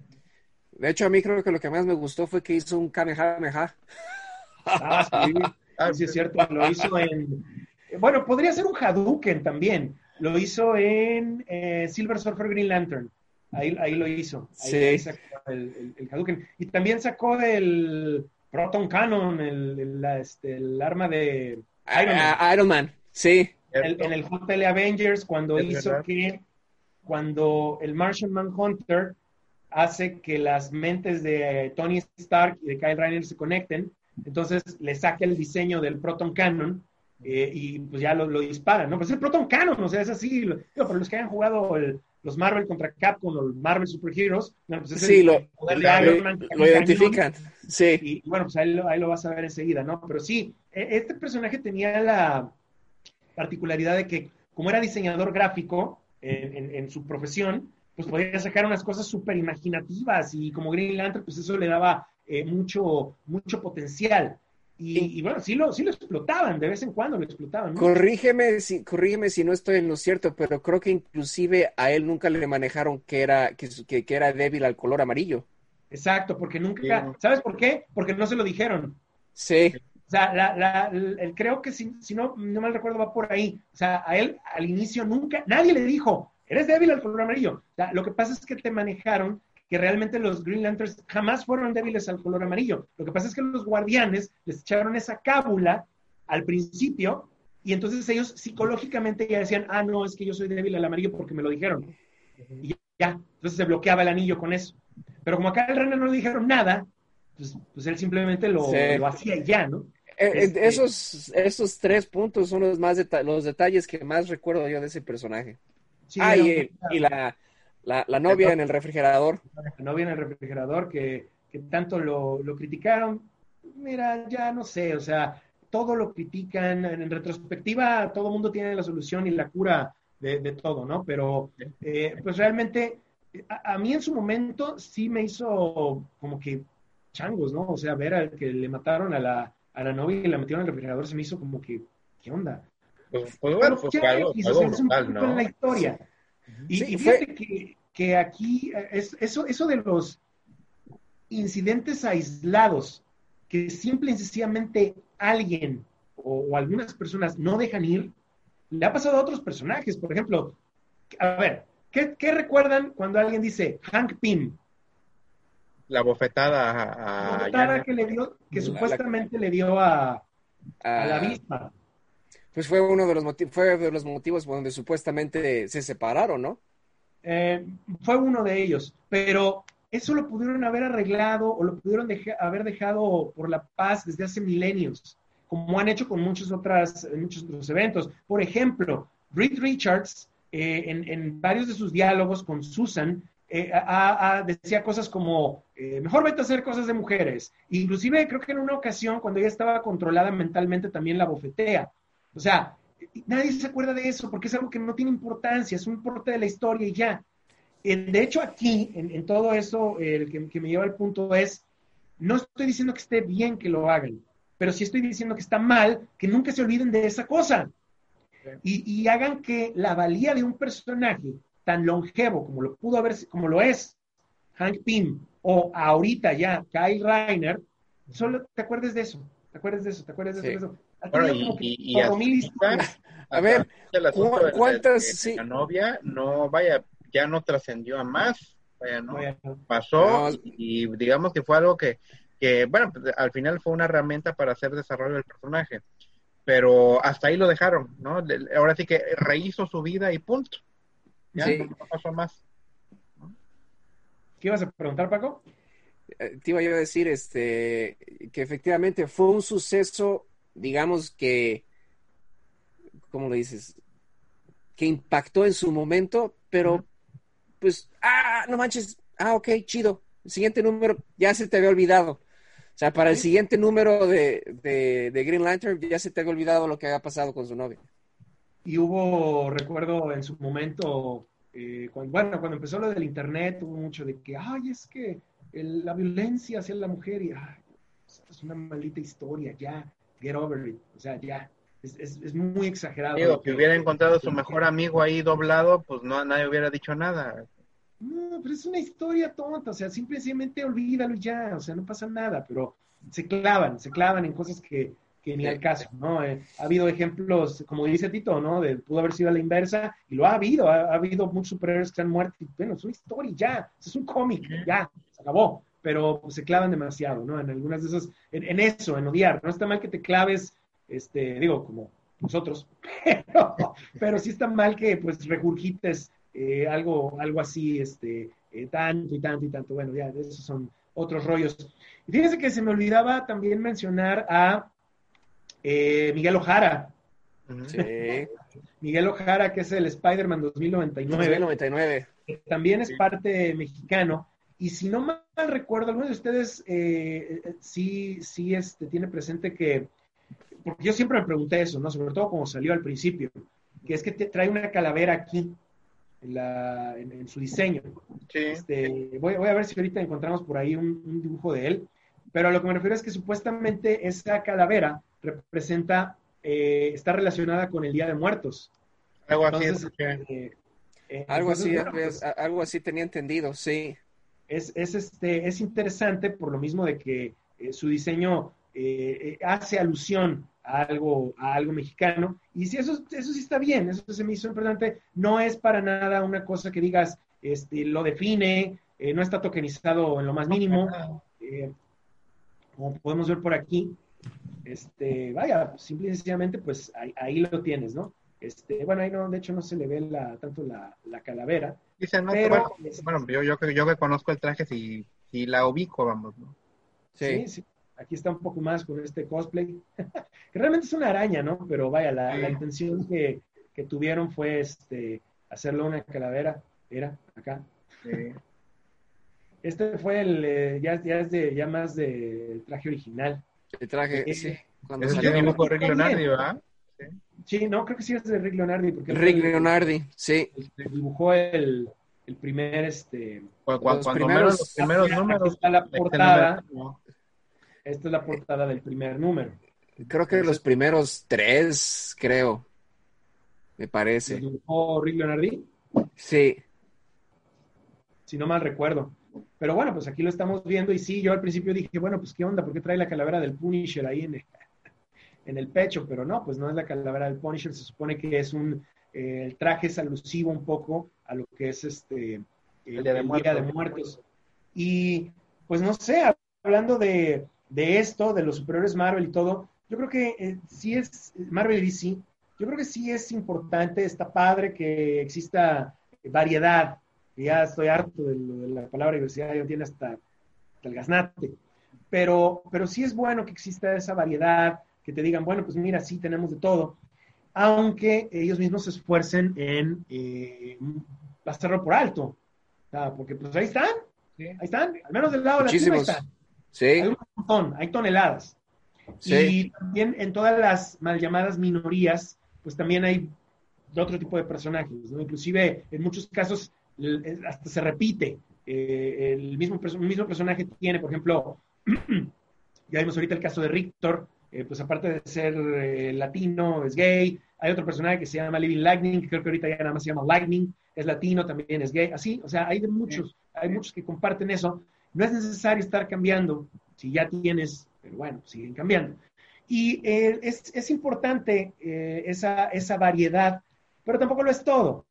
De hecho, a mí creo que lo que más me gustó fue que hizo un Kamehameha. Ah, sí, [laughs] ah, sí, es cierto, lo hizo en, bueno, podría ser un Hadouken también. Lo hizo en eh, Silver Surfer Green Lantern. Ahí, ahí lo hizo. Ahí, Sí. El, el- el Hadouken. Y también sacó el Proton Cannon, el, el- la- este, el arma de Iron Man. Ah, Iron Man, sí. El- en el JL Avengers, cuando Es hizo verdad. que, cuando el Martian Manhunter hace que las mentes de Tony Stark y de Kyle Rayner se conecten, entonces le saca el diseño del Proton Cannon eh, y pues ya lo, lo disparan, ¿no? Pues es el Proton Cannon, o sea, es así, lo- digo, para los que hayan jugado el- los Marvel contra Capcom o el Marvel Super Heroes, bueno, pues es Sí, el lo, poder de lo- Man, lo identifican. Sí. y, bueno, pues ahí lo, ahí lo vas a ver enseguida, ¿no? Pero sí, e- este personaje tenía la particularidad de que, como era diseñador gráfico en, en- en su profesión, pues podía sacar unas cosas súper imaginativas y como Green Lantern, pues eso le daba eh, mucho, mucho potencial. Y, y bueno, sí lo, sí lo explotaban, de vez en cuando lo explotaban, ¿no? Corrígeme si, corrígeme si no estoy en lo cierto, pero creo que inclusive a él nunca le manejaron que era, que, su- que, que era débil al color amarillo. Exacto, porque nunca, Sí. ¿sabes por qué? Porque no se lo dijeron. Sí, O sea, la, la- el- el- creo que si, si no, no mal recuerdo va por ahí. O sea, a él al inicio nunca, nadie le dijo, eres débil al color amarillo. O sea, lo que pasa es que te manejaron que realmente los Green Lanterns jamás fueron débiles al color amarillo. Lo que pasa es que los guardianes les echaron esa cábula al principio y entonces ellos psicológicamente ya decían, ah, no, es que yo soy débil al amarillo porque me lo dijeron. Y ya, entonces se bloqueaba el anillo con eso. Pero como acá el Renner no le dijeron nada, pues, pues él simplemente lo, Sí. lo hacía y ya, ¿no? Eh, eh, Este- esos, esos tres puntos son los más deta- los detalles que más recuerdo yo de ese personaje. Sí, ah, y la, la, la novia en el refrigerador. la novia en el refrigerador que, que tanto lo, lo criticaron. Mira, ya no sé, o sea, todo lo critican. En, retrospectiva, todo el mundo tiene la solución y la cura de, de todo, ¿no? Pero, eh, pues realmente, a, a mí en su momento sí me hizo como que changos, ¿no? O sea, ver al que le mataron a la, a la novia y la metieron en el refrigerador se me hizo como que, ¿qué onda? Pues, pues bueno, pues algo, algo es un brutal, poquito en ¿no? la historia. Y, Sí, y fue- fíjate que, que aquí, eh, es, eso, eso de los incidentes aislados, que simple y sencillamente alguien o, o algunas personas no dejan ir, le ha pasado a otros personajes. Por ejemplo, a ver, ¿qué, qué recuerdan cuando alguien dice Hank Pym? La bofetada a, La a botada Janet. que le dio, que La- supuestamente le dio a, a la Ah, avispa. Pues fue uno de los motivos, fue de los motivos donde supuestamente se separaron, ¿no? Eh, fue uno de ellos, pero eso lo pudieron haber arreglado o lo pudieron haber dejado por la paz desde hace milenios, como han hecho con muchos, otras, muchos otros eventos. Por ejemplo, Reed Richards, eh, en, en varios de sus diálogos con Susan, eh, decía cosas como, eh, mejor vete a hacer cosas de mujeres. Inclusive creo que en una ocasión, cuando ella estaba controlada mentalmente, también la bofetea. O sea, nadie se acuerda de eso porque es algo que no tiene importancia, es un porte de la historia y ya. Eh, De hecho, aquí, en, en todo eso, el que, que me lleva al punto es, no estoy diciendo que esté bien que lo hagan, pero sí estoy diciendo que está mal que nunca se olviden de esa cosa. Y, y hagan que la valía de un personaje tan longevo como lo pudo haber, como lo es Hank Pym, o ahorita ya Kyle Reiner, solo te acuerdes de eso, te acuerdes de eso, te acuerdes de Sí. eso. Bueno, y, y, A ver, hasta el asunto ¿cu- de- de- cuántas- de sí. la novia no vaya, ya no trascendió a más, vaya, no, Vaya, pasó No. y, y digamos que fue algo que, que, bueno, pues, al final fue una herramienta para hacer desarrollo del personaje, pero hasta ahí lo dejaron, ¿no? Ahora sí que rehizo su vida y punto. Ya Sí. no pasó más. ¿Qué ibas a preguntar, Paco? Eh, Te iba yo a decir este, que efectivamente fue un suceso, digamos que, ¿cómo lo dices? Que impactó en su momento, pero pues, ah, no manches, ah, ok, chido. El siguiente número ya se te había olvidado. O sea, para el siguiente número de, de, de Green Lantern ya se te había olvidado lo que había pasado con su novia. Y hubo, recuerdo en su momento, eh, cuando, bueno, cuando empezó lo del internet, hubo mucho de que, ay, es que el- la violencia hacia la mujer, y ay, es una maldita historia, ya, get over it, o sea, ya, es, es, es muy exagerado. Digo, que- hubiera encontrado a su mejor amigo ahí doblado, pues no nadie hubiera dicho nada. No, pero es una historia tonta, o sea, simplemente olvídalo ya, o sea, no pasa nada, pero se clavan, se clavan en cosas que, que ni al caso, ¿no? Eh, ha habido ejemplos, como dice Tito, ¿no? De pudo haber sido a la inversa, y lo ha habido, ha, habido muchos superhéroes que han muerto, y bueno, es una historia, ya, es un cómic, ya, se acabó, pero se clavan demasiado, ¿no? En algunas de esas, en, eso, en odiar, no está mal que te claves, este, digo, como nosotros, [laughs] pero, pero sí está mal que, pues, regurgites eh, algo, algo así, este, eh, tanto y tanto y tanto, bueno, ya, esos son otros rollos. Y fíjense que se me olvidaba también mencionar a eh, Miguel Ojara. Sí. [laughs] Miguel Ojara, que es el Spider-Man 2099. 2099. también es parte mexicano. Y si no mal recuerdo, alguno de ustedes eh, eh, sí, sí este, tiene presente que, porque yo siempre me pregunté eso, ¿no? Sobre todo como salió al principio, que es que te trae una calavera aquí, en, la, en, su diseño. Sí. Este, voy, voy, a ver si ahorita encontramos por ahí un, un dibujo de él, pero a lo que me refiero es que supuestamente esa calavera representa, eh, está relacionada con el Día de Muertos. Algo así. Eh, eh, algo, así pues, algo así tenía entendido, sí. Es, es, este, es interesante por lo mismo de que su diseño hace alusión a algo, a algo mexicano. Y si eso, eso sí está bien, eso se me hizo importante. No es para nada una cosa que digas, este, lo define, no está tokenizado en lo más mínimo. como podemos ver por aquí, este, vaya, simple y sencillamente, pues ahí, lo tienes, ¿no? Este, bueno, ahí no, de hecho no se le ve la, tanto la, calavera. Dice, no, pero, bueno, yo, yo, yo, que conozco el traje, si, si la ubico, vamos, ¿no? Sí. sí, Aquí está un poco más con este cosplay. [laughs] que realmente es una araña, ¿no? Pero vaya, la, intención que, tuvieron fue este, hacerlo una calavera. Era acá. [laughs] Este fue el, eh, ya, ya es de, ya más del traje original. El traje, eh, sí. Cuando es el dibujo Leonardi, ¿verdad? Sí. no, creo que sí es de Rick Leonardi. Porque Rick Leonardi, sí. Dibujó el, el primer, este... Cuando, los, primeros, los primeros números. está la portada. Esta es la portada del primer número. Creo que los primeros tres, creo. Me parece. ¿Dibujó Rick Leonardi? Sí. Si no mal recuerdo. Pero bueno, pues aquí lo estamos viendo y sí, yo al principio dije, bueno, pues qué onda, ¿por qué trae la calavera del Punisher ahí en el, en el pecho? Pero no, pues no es la calavera del Punisher, se supone que es un, eh, el traje es alusivo un poco a lo que es este, el, Día, de, Muertos. Y pues no sé, hablando de, de, esto, de los superiores Marvel y todo, yo creo que eh, sí es, Marvel y DC, yo creo que sí es importante, está padre que exista variedad ya estoy harto de, de la palabra diversidad, ya tiene hasta, el gaznate. Pero, pero sí es bueno que exista esa variedad, que te digan, bueno, pues mira, sí tenemos de todo, aunque ellos mismos se esfuercen en eh, pasarlo por alto. porque pues ahí están, ahí están, al menos del lado de la ahí están. Sí. Hay un montón, hay toneladas. Y también en todas las mal llamadas minorías, pues también hay otro tipo de personajes, ¿no? Inclusive en muchos casos hasta se repite. Eh, el mismo, mismo personaje tiene, por ejemplo, [clears throat] ya vimos ahorita el caso de Rictor, eh, pues aparte de ser eh, latino, es gay. Hay otro personaje que se llama Living Lightning, que creo que ahorita ya nada más se llama Lightning, es latino, también es gay. Así, o sea, hay muchos, hay muchos que comparten eso. No es necesario estar cambiando si ya tienes, pero bueno, siguen cambiando. Y es, es, importante esa, esa variedad, pero tampoco lo es todo.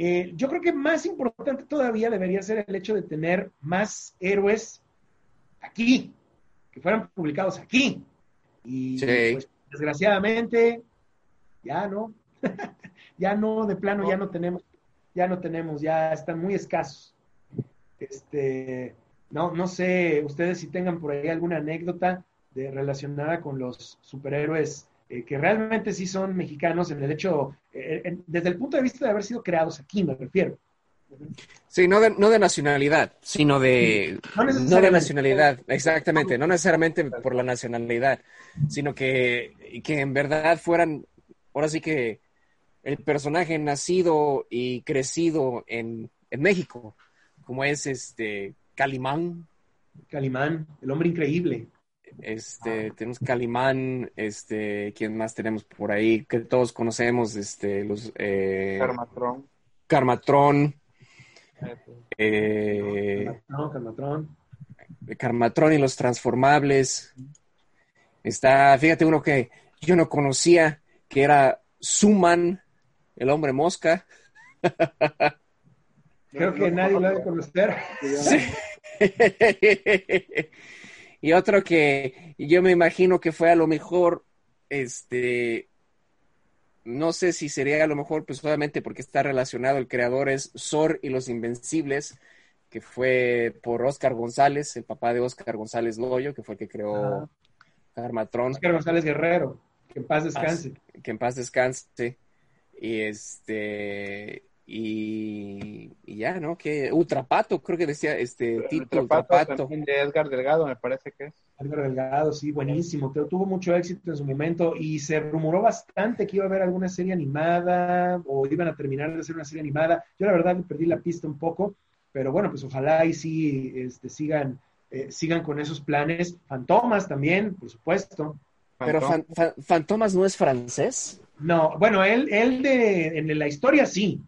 Eh, yo creo que más importante todavía debería ser el hecho de tener más héroes aquí, que fueran publicados aquí. Y pues, desgraciadamente, ya no, [laughs] ya no, de plano ya no tenemos, ya no tenemos, ya están muy escasos. Este, no, no sé, ustedes si tengan por ahí alguna anécdota de, relacionada con los superhéroes eh, que realmente sí son mexicanos en el hecho, eh, desde el punto de vista de haber sido creados aquí, me refiero. Sí, no de, no de nacionalidad, sino de... No, de nacionalidad, exactamente, no necesariamente por la nacionalidad, sino que, que en verdad fueran, ahora sí que el personaje nacido y crecido en, en México, como es este Calimán. Calimán, el hombre increíble. Este, tenemos Calimán, este, ¿quién más tenemos por ahí? Que todos conocemos, este, los eh, Carmatrón. Carmatrón. Eh, Carmatrón, Carmatrón y los transformables. Está, fíjate, uno que yo no conocía, que era Suman, el hombre mosca. [laughs] Creo que nadie lo debe conocer. Sí. [laughs] y otro que yo me imagino que fue a lo mejor, este, no sé si sería a lo mejor, pues obviamente porque está relacionado, el creador es Sor y los Invencibles, que fue por Oscar González, el papá de Oscar González Loyo, que fue el que creó Armatron. Oscar González Guerrero, que en paz descanse. Que en paz descanse. Y este, y, ya, ¿no? Que Ultrapato, creo que decía este Tito Ultrapato. de Edgar Delgado, me parece que es. Edgar Delgado, sí, buenísimo. Tuvo mucho éxito en su momento y se rumoró bastante que iba a haber alguna serie animada o iban a terminar de hacer una serie animada. Yo la verdad perdí la pista un poco, pero bueno, pues ojalá y sí este, sigan, eh, sigan con esos planes. Fantomas también, por supuesto. Pero Fantomas no es francés. No, bueno, él, él de, en la historia sí,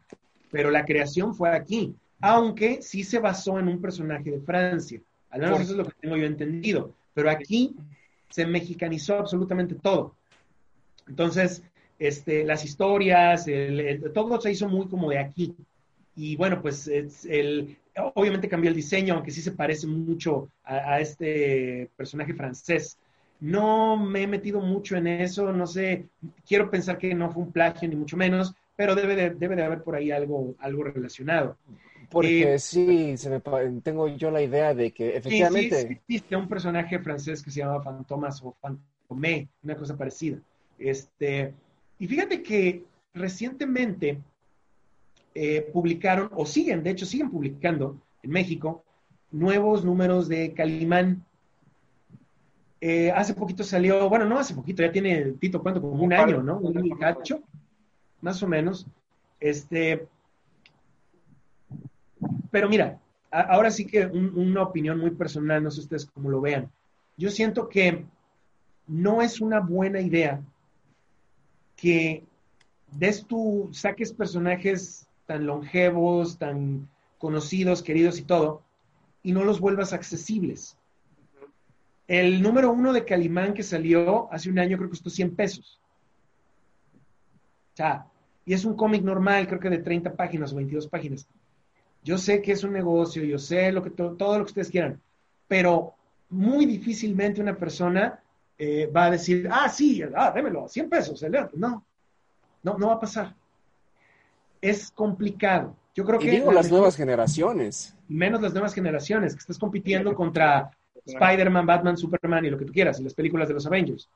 pero la creación fue aquí, aunque sí se basó en un personaje de Francia. Al menos eso es lo que tengo yo entendido. Pero aquí se mexicanizó absolutamente todo. Entonces, este, las historias, todo se hizo muy como de aquí. Y bueno, pues el, obviamente cambió el diseño, aunque sí se parece mucho a, a, este personaje francés. No me he metido mucho en eso, no sé, quiero pensar que no fue un plagio ni mucho menos, pero debe de, debe de haber por ahí algo, algo relacionado. Porque eh, sí, se me, tengo yo la idea de que efectivamente... Sí, sí, existe un personaje francés que se llama Fantomas o Fantomé, una cosa parecida. Este, y fíjate que recientemente eh, publicaron, o siguen, de hecho siguen publicando en México, nuevos números de Calimán. Eh, hace poquito salió, bueno, no hace poquito, ya tiene Tito cuánto, como un año, ¿no? Un cacho más o menos. Este, pero mira, ahora sí que una opinión muy personal, no sé ustedes cómo lo vean. Yo siento que no es una buena idea que des tu, saques personajes tan longevos, tan conocidos, queridos y todo, y no los vuelvas accesibles. El número uno de Calimán que salió hace un año creo que costó 100 pesos. O sea, y es un cómic normal, creo que de 30 páginas o 22 páginas. Yo sé que es un negocio, yo sé lo que todo lo que ustedes quieran, pero muy difícilmente una persona eh, va a decir, ah, sí, ah, démelo, 100 pesos, No, no, no va a pasar. Es complicado. Yo creo y que... digo las nuevas generaciones. Menos las nuevas generaciones, que estás compitiendo contra Spider-Man, Batman, Superman y lo que tú quieras, y las películas de los Avengers.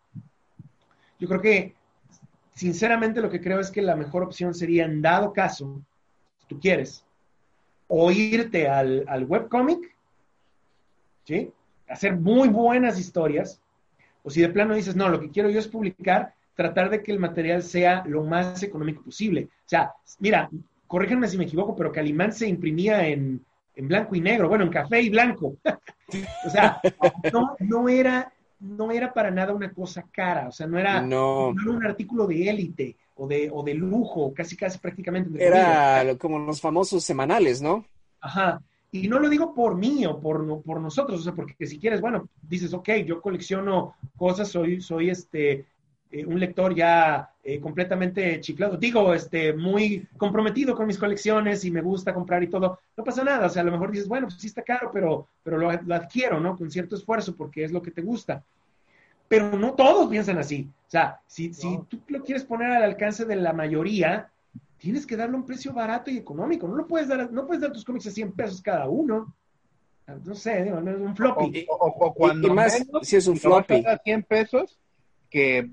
Yo creo que sinceramente lo que creo es que la mejor opción sería, en dado caso, si tú quieres, o irte al, al webcomic, ¿sí? Hacer muy buenas historias, o si de plano dices, no, lo que quiero yo es publicar, tratar de que el material sea lo más económico posible. O sea, mira, corríjanme si me equivoco, pero Calimán se imprimía en, en blanco y negro, bueno, en café y blanco. [laughs] o sea, no, no era no era para nada una cosa cara, o sea, no era, un artículo de élite o de, o de lujo, casi casi prácticamente. Era como los famosos semanales, ¿no? Ajá. Y no lo digo por mí o por, por nosotros, o sea, porque si quieres, bueno, dices, ok, yo colecciono cosas, soy, soy este, eh, un lector ya eh, completamente chiflado, digo, este, muy comprometido con mis colecciones y me gusta comprar y todo, no pasa nada, o sea, a lo mejor dices, bueno, pues sí está caro, pero, pero lo, adquiero, ¿no? Con cierto esfuerzo porque es lo que te gusta. Pero no todos piensan así. O sea, si, si tú lo quieres poner al alcance de la mayoría, tienes que darle un precio barato y económico. No lo puedes dar, no puedes dar tus cómics a 100 pesos cada uno. No sé, digo, no es un floppy. O, cuando más, si es un floppy. a 100 pesos, que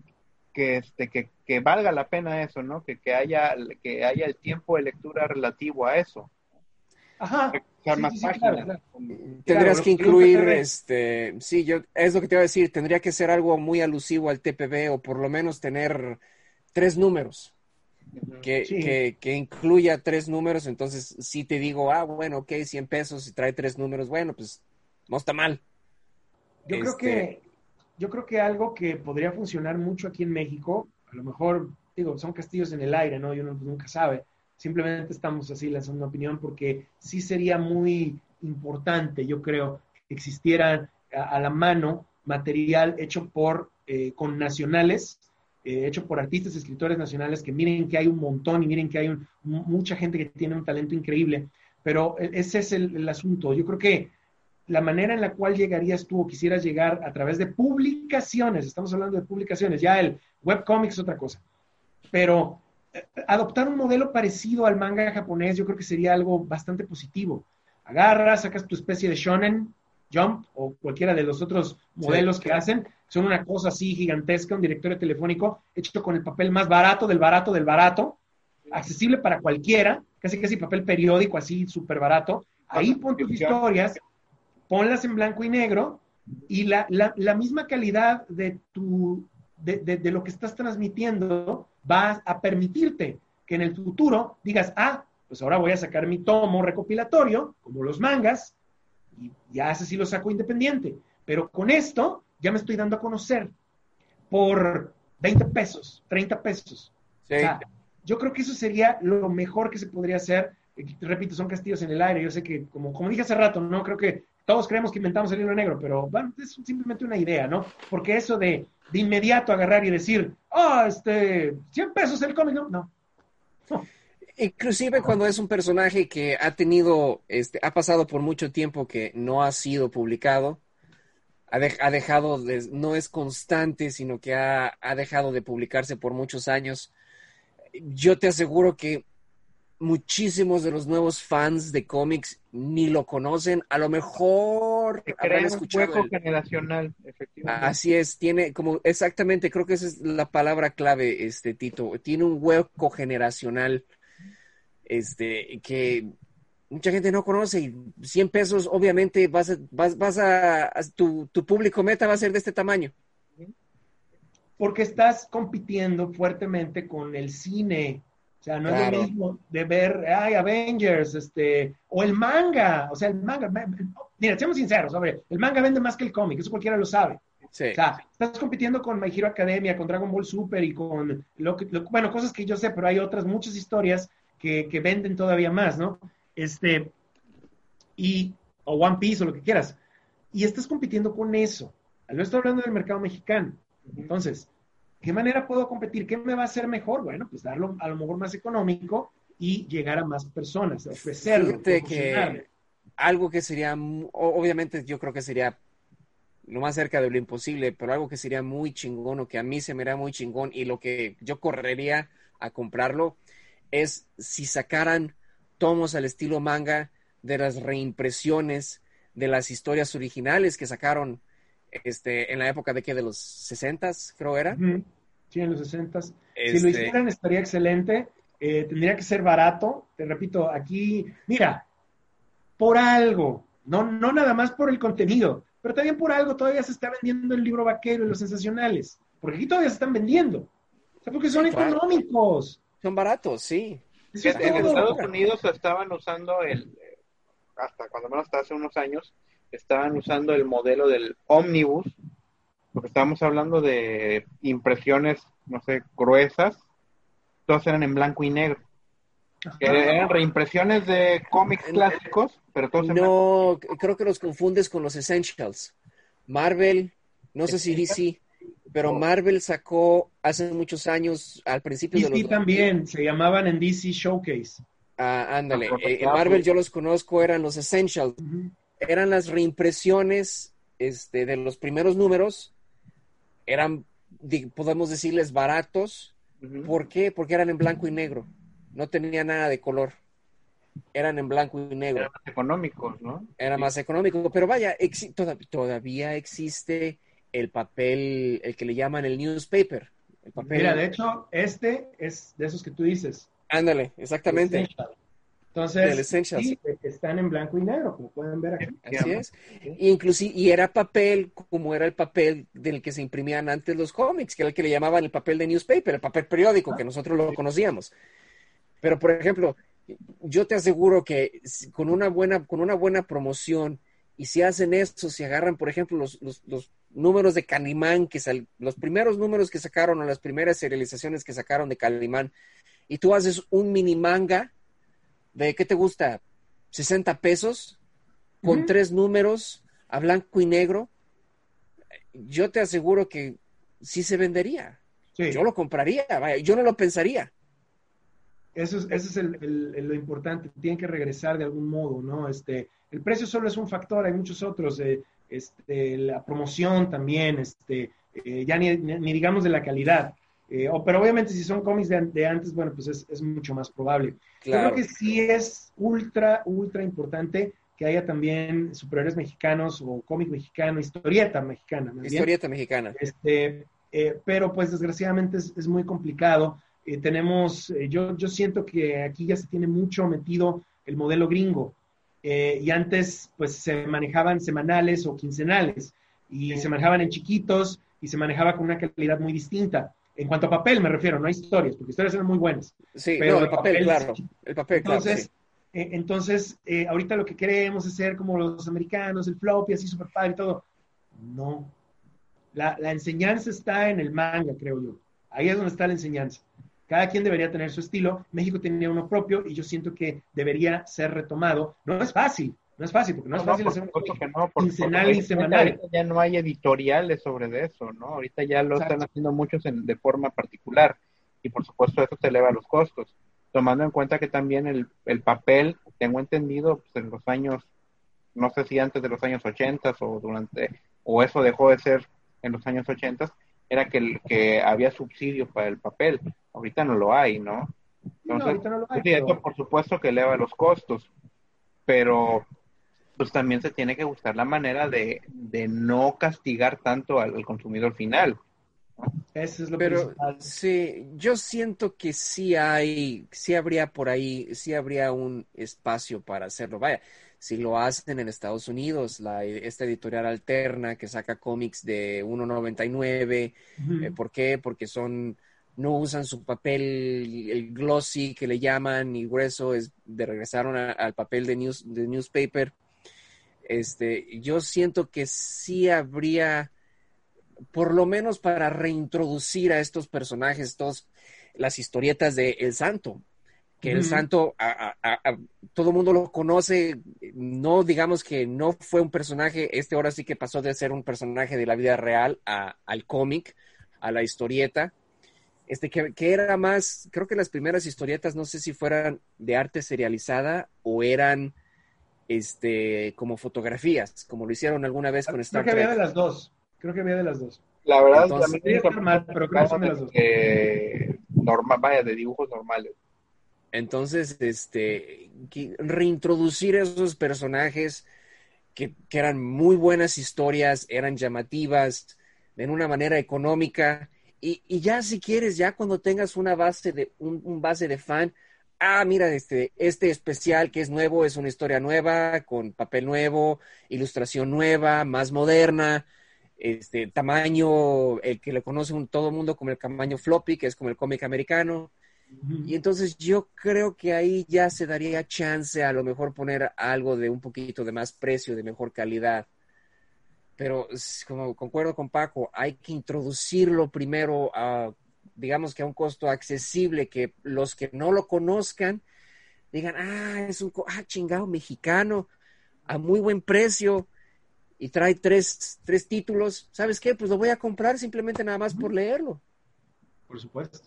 que, este, que, que valga la pena eso, ¿no? Que, que, haya, que haya el tiempo de lectura relativo a eso. Ajá. Tendrías que incluir, este, sí, yo, es lo que te iba a decir, tendría que ser algo muy alusivo al TPB o por lo menos tener tres números. Que, que, que, incluya tres números, entonces si te digo, ah, bueno, ok, 100 pesos y trae tres números, bueno, pues no está mal. Yo creo que este, yo creo que algo que podría funcionar mucho aquí en México, a lo mejor, digo, son castillos en el aire, ¿no? Y uno nunca sabe. Simplemente estamos así lanzando una opinión porque sí sería muy importante, yo creo, que existiera a, la mano material hecho por eh, con nacionales, eh, hecho por artistas escritores nacionales, que miren que hay un montón y miren que hay mucha gente que tiene un talento increíble, pero e, ese es el, asunto. Yo creo que la manera en la cual llegarías tú o quisieras llegar a través de publicaciones, estamos hablando de publicaciones, ya el webcomic es otra cosa, pero eh, adoptar un modelo parecido al manga japonés yo creo que sería algo bastante positivo. Agarras, sacas tu especie de shonen, Jump o cualquiera de los otros modelos que hacen, son una cosa así gigantesca, un directorio telefónico hecho con el papel más barato del barato del barato, accesible para cualquiera, casi casi papel periódico así súper barato. Ahí pon tus historias, ponlas en blanco y negro y la, misma calidad de, tu, de, de lo que estás transmitiendo va a permitirte que en el futuro digas, ah, pues ahora voy a sacar mi tomo recopilatorio, como los mangas, y ya ese sí lo saco independiente. Pero con esto ya me estoy dando a conocer por 20 pesos, 30 pesos. yo creo que eso sería lo mejor que se podría hacer. Repito, son castillos en el aire. Yo sé que, como, como dije hace rato, no creo que todos creemos que inventamos el libro negro, pero bueno, es simplemente una idea, ¿no? Porque eso de, de inmediato agarrar y decir, oh, este, 100 pesos el cómic, no. no. [laughs] Inclusive cuando es un personaje que ha tenido, este, ha pasado por mucho tiempo que no ha sido publicado, ha, dejado de, no es constante, sino que ha, dejado de publicarse por muchos años. Yo te aseguro que muchísimos de los nuevos fans de cómics ni lo conocen, a lo mejor habrán escuchado. Un hueco generacional, efectivamente. Así es, tiene como exactamente, creo que esa es la palabra clave, este Tito, tiene un hueco generacional este, que mucha gente no conoce y 100 pesos obviamente vas a, vas, vas a, tu, tu, público meta va a ser de este tamaño. Porque estás compitiendo fuertemente con el cine. O sea, no es lo mismo de ver, ay, Avengers, este, o el manga. O sea, el manga, mira, seamos sinceros, el manga vende más que el cómic, eso cualquiera lo sabe. Sí. O sea, estás compitiendo con My Hero Academia, con Dragon Ball Super y con, lo que, bueno, cosas que yo sé, pero hay otras muchas historias que, venden todavía más, ¿no? Este, y, o One Piece o lo que quieras. Y estás compitiendo con eso. No estoy hablando del mercado mexicano. Entonces, ¿qué manera puedo competir? ¿Qué me va a hacer mejor? Bueno, pues darlo a lo mejor más económico y llegar a más personas, ofrecerlo. Que algo que sería, obviamente yo creo que sería lo más cerca de lo imposible, pero algo que sería muy chingón o que a mí se me da muy chingón y lo que yo correría a comprarlo es si sacaran tomos al estilo manga de las reimpresiones de las historias originales que sacaron este, en la época de que de los 60 creo era. Sí, en los 60 Si lo este hicieran estaría excelente. Eh, tendría que ser barato. Te repito, aquí, mira, por algo, no, no nada más por el contenido, pero también por algo todavía se está vendiendo el libro vaquero y los sensacionales. Porque aquí todavía se están vendiendo. O sea, porque son económicos. Son baratos, sí. en Estados Unidos estaban usando el, hasta cuando menos hasta hace unos años, estaban usando el modelo del ómnibus, porque estábamos hablando de impresiones, no sé, gruesas, todas eran en blanco y negro. Eran reimpresiones de cómics clásicos, pero todos en No, creo que los confundes con los Essentials. Marvel, no sé si DC, pero Marvel sacó hace muchos años, al principio de los... también, se llamaban en DC Showcase. Ah, ándale. Ah, eh, Marvel yo los conozco, eran los Essentials. Eran las reimpresiones este, de los primeros números. Eran, podemos decirles, baratos. ¿Por qué? Porque eran en blanco y negro. No tenía nada de color. Eran en blanco y negro. Eran más económicos, ¿no? Era más económico. Pero vaya, todavía existe el papel, el que le llaman el newspaper. El papel. Mira, de hecho, este es de esos que tú dices. Ándale, exactamente. Entonces, sí, están en blanco y negro, como pueden ver aquí. Así es. Inclusive, y era papel como era el papel del que se imprimían antes los cómics, que era el que le llamaban el papel de newspaper, el papel periódico, que nosotros lo conocíamos. Pero, por ejemplo, yo te aseguro que con una buena, con una buena promoción, y si hacen eso, si agarran, por ejemplo, los, los, los números de Calimán, que sal, los primeros números que sacaron o las primeras serializaciones que sacaron de Calimán, y tú haces un mini manga de, ¿qué te gusta? 60 pesos, con tres números, a blanco y negro, yo te aseguro que sí se vendería. Yo lo compraría, vaya, yo no lo pensaría. Eso es, eso es el, lo importante, tienen que regresar de algún modo, ¿no? Este, el precio solo es un factor, hay muchos otros, eh, este, la promoción también, este, eh, ya ni, ni, digamos de la calidad. Eh, pero obviamente si son cómics de, antes, bueno, pues es, es, mucho más probable. Yo creo que sí es ultra, ultra importante que haya también superhéroes mexicanos o cómic mexicano, historieta mexicana. historieta mexicana. Este, pero pues desgraciadamente es, es muy complicado. tenemos, yo, yo siento que aquí ya se tiene mucho metido el modelo gringo. Eh, y antes pues se manejaban semanales o quincenales y se manejaban en chiquitos y se manejaba con una calidad muy distinta. En cuanto a papel me refiero, no hay historias, porque historias eran muy buenas. Sí, pero el papel, claro. El papel, entonces, claro. Eh, entonces, eh, ahorita lo que queremos es ser como los americanos, el floppy, así super padre y todo. No. La, la enseñanza está en el manga, creo yo. Ahí es donde está la enseñanza. Cada quien debería tener su estilo. México tenía uno propio y yo siento que debería ser retomado. No es fácil, no es fácil, porque no, es fácil hacer un no, quincenal y semanal. Ya no hay editoriales sobre eso, ¿no? Ahorita ya lo están haciendo muchos de forma particular y por supuesto eso te eleva los costos. Tomando en cuenta que también el, el papel, tengo entendido, pues en los años, no sé si antes de los años 80 o durante, o eso dejó de ser en los años 80, era que, que había subsidio para el papel. Ahorita no lo hay, ¿no? Entonces, no, lo hay, pues por supuesto que eleva los costos, pero pues también se tiene que buscar la manera de, de no castigar tanto al, consumidor final. Eso es lo Pero sí, yo siento que sí hay, sí habría por ahí, sí habría un espacio para hacerlo. Vaya, si lo hacen en Estados Unidos, la, esta editorial alterna que saca cómics de 1.99, eh, ¿por qué? Porque son, no usan su papel, el glossy que le llaman, y grueso, es de regresaron al papel de, news, de newspaper. Este, yo siento que sí habría, por lo menos para reintroducir a estos personajes, todas las historietas de El Santo, que el santo, a, todo el mundo lo conoce, no digamos que no fue un personaje, este ahora sí que pasó de ser un personaje de la vida real al cómic, a la historieta, este que, era más, creo que las primeras historietas, no sé si fueran de arte serializada o eran este como fotografías, como lo hicieron alguna vez con Star Trek. Creo que había de las dos, creo que había de las dos. La verdad, Entonces, pero creo que son de las dos. normal, vaya, de dibujos normales. Entonces, este, reintroducir esos personajes que, eran muy buenas historias, eran llamativas, en una manera económica, y, ya si quieres, ya cuando tengas una base de, un, base de fan, ah, mira, este, este especial que es nuevo, es una historia nueva, con papel nuevo, ilustración nueva, más moderna, este tamaño, el que le conoce un, todo el mundo como el tamaño floppy, que es como el cómic americano, y entonces yo creo que ahí ya se daría chance a lo mejor poner algo de un poquito de más precio, de mejor calidad. Pero como concuerdo con Paco, hay que introducirlo primero a, digamos que a un costo accesible, que los que no lo conozcan digan, ah, es un ah, chingado mexicano, a muy buen precio, y trae tres, tres títulos. ¿Sabes qué? Pues lo voy a comprar simplemente nada más por leerlo. Por supuesto.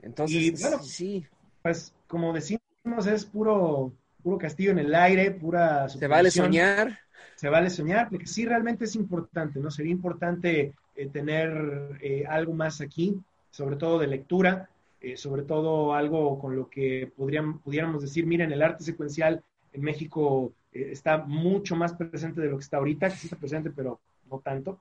Entonces, sí. Pues como decimos, es puro, puro castillo en el aire, pura... Se vale soñar. Se vale soñar, porque sí, realmente es importante, ¿no? Sería importante eh, tener eh, algo más aquí, sobre todo de lectura, eh, sobre todo algo con lo que podrían, pudiéramos decir, miren, el arte secuencial en México está mucho más presente de lo que está ahorita, que sí está presente, pero no tanto.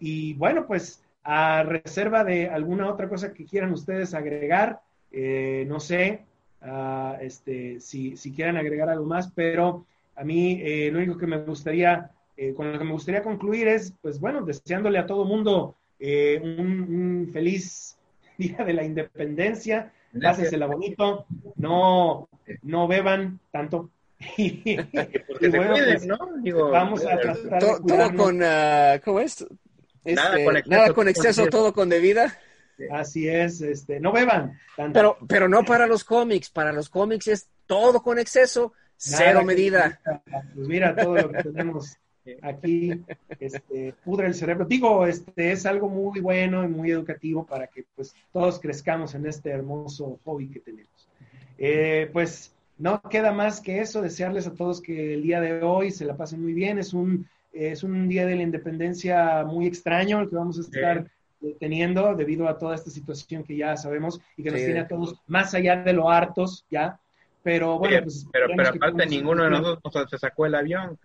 Y bueno, pues a reserva de alguna otra cosa que quieran ustedes agregar, eh, no sé este, si, si quieran agregar algo más, pero a mí eh, lo único que me gustaría, eh, con lo que me gustaría concluir es, pues bueno, deseándole a todo mundo un, feliz día de la independencia, pásensela bonito, no, no beban tanto. [laughs] y, bueno, pues, ¿no? vamos a tratar todo, todo con, uh, ¿cómo es? Este, nada con exceso, todo con debida. Así es, este, no beban. Pero, pero no para los cómics, para los cómics es todo con exceso, cero medida. Pues mira todo lo que tenemos aquí este, pudre el cerebro. Digo, este es algo muy bueno y muy educativo para que pues todos crezcamos en este hermoso hobby que tenemos. Eh, pues no queda más que eso, desearles a todos que el día de hoy se la pasen muy bien. Es un, es un día de la independencia muy extraño el que vamos a estar teniendo debido a toda esta situación que ya sabemos y que nos tiene a todos más allá de lo hartos ya. Pero bueno, pues. Pero, pero aparte, ninguno de nosotros se sacó el avión.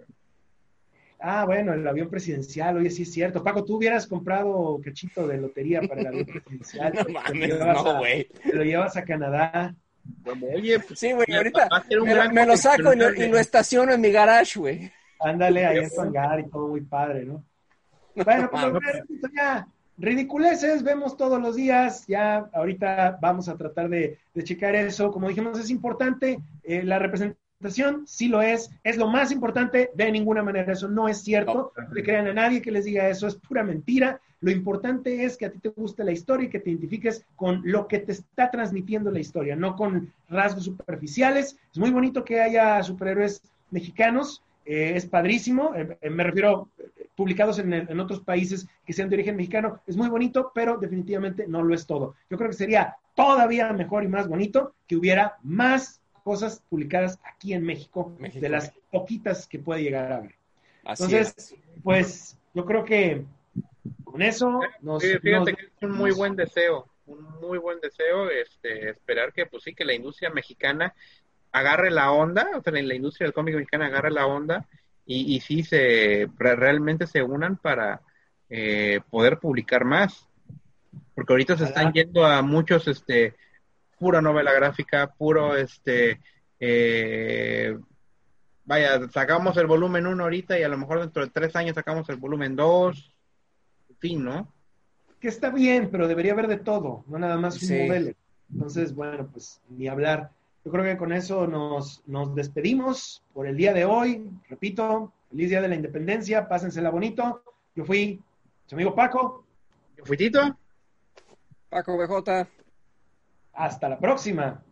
Ah, bueno, el avión presidencial, oye, sí es cierto. Paco, tú hubieras comprado cachito de lotería para el avión presidencial. [laughs] no mames, no, güey. Te lo llevas a Canadá. oye, pues, sí, güey, ahorita me, lo saco y lo, y lo, estaciono en mi garage, güey. Ándale, ahí en tu hangar y todo muy padre, ¿no? Bueno, pues ya, ridiculeces vemos todos los días, ya ahorita vamos a tratar de, checar eso. Como dijimos, es importante eh, la representación sí lo es, es lo más importante, de ninguna manera eso no es cierto, no le crean a nadie que les diga eso, es pura mentira. Lo importante es que a ti te guste la historia y que te identifiques con lo que te está transmitiendo la historia, no con rasgos superficiales. Es muy bonito que haya superhéroes mexicanos, eh, es padrísimo, eh, eh, me refiero publicados en, en, otros países que sean de origen mexicano, es muy bonito, pero definitivamente no lo es todo. Yo creo que sería todavía mejor y más bonito que hubiera más cosas publicadas aquí en México, de las poquitas que puede llegar a ver. Entonces, pues yo creo que con eso nos... fíjate que es un muy buen deseo, un muy buen deseo, este, esperar que, pues sí, que la industria mexicana agarre la onda, o sea, la industria del cómic mexicano agarre la onda y, y sí se realmente se unan para eh, poder publicar más. Porque ahorita se están yendo a muchos este pura novela gráfica, puro este eh, vaya, sacamos el volumen 1 ahorita y a lo mejor dentro de tres años sacamos el volumen 2, en fin, ¿no? Que está bien, pero debería haber de todo, no nada más un modelo. Entonces, bueno, pues ni hablar. Yo creo que con eso nos, nos despedimos por el día de hoy. Repito, feliz día de la independencia, pásensela bonito. Yo fui su amigo Paco. Yo fui Tito. Paco BJ. Hasta la próxima.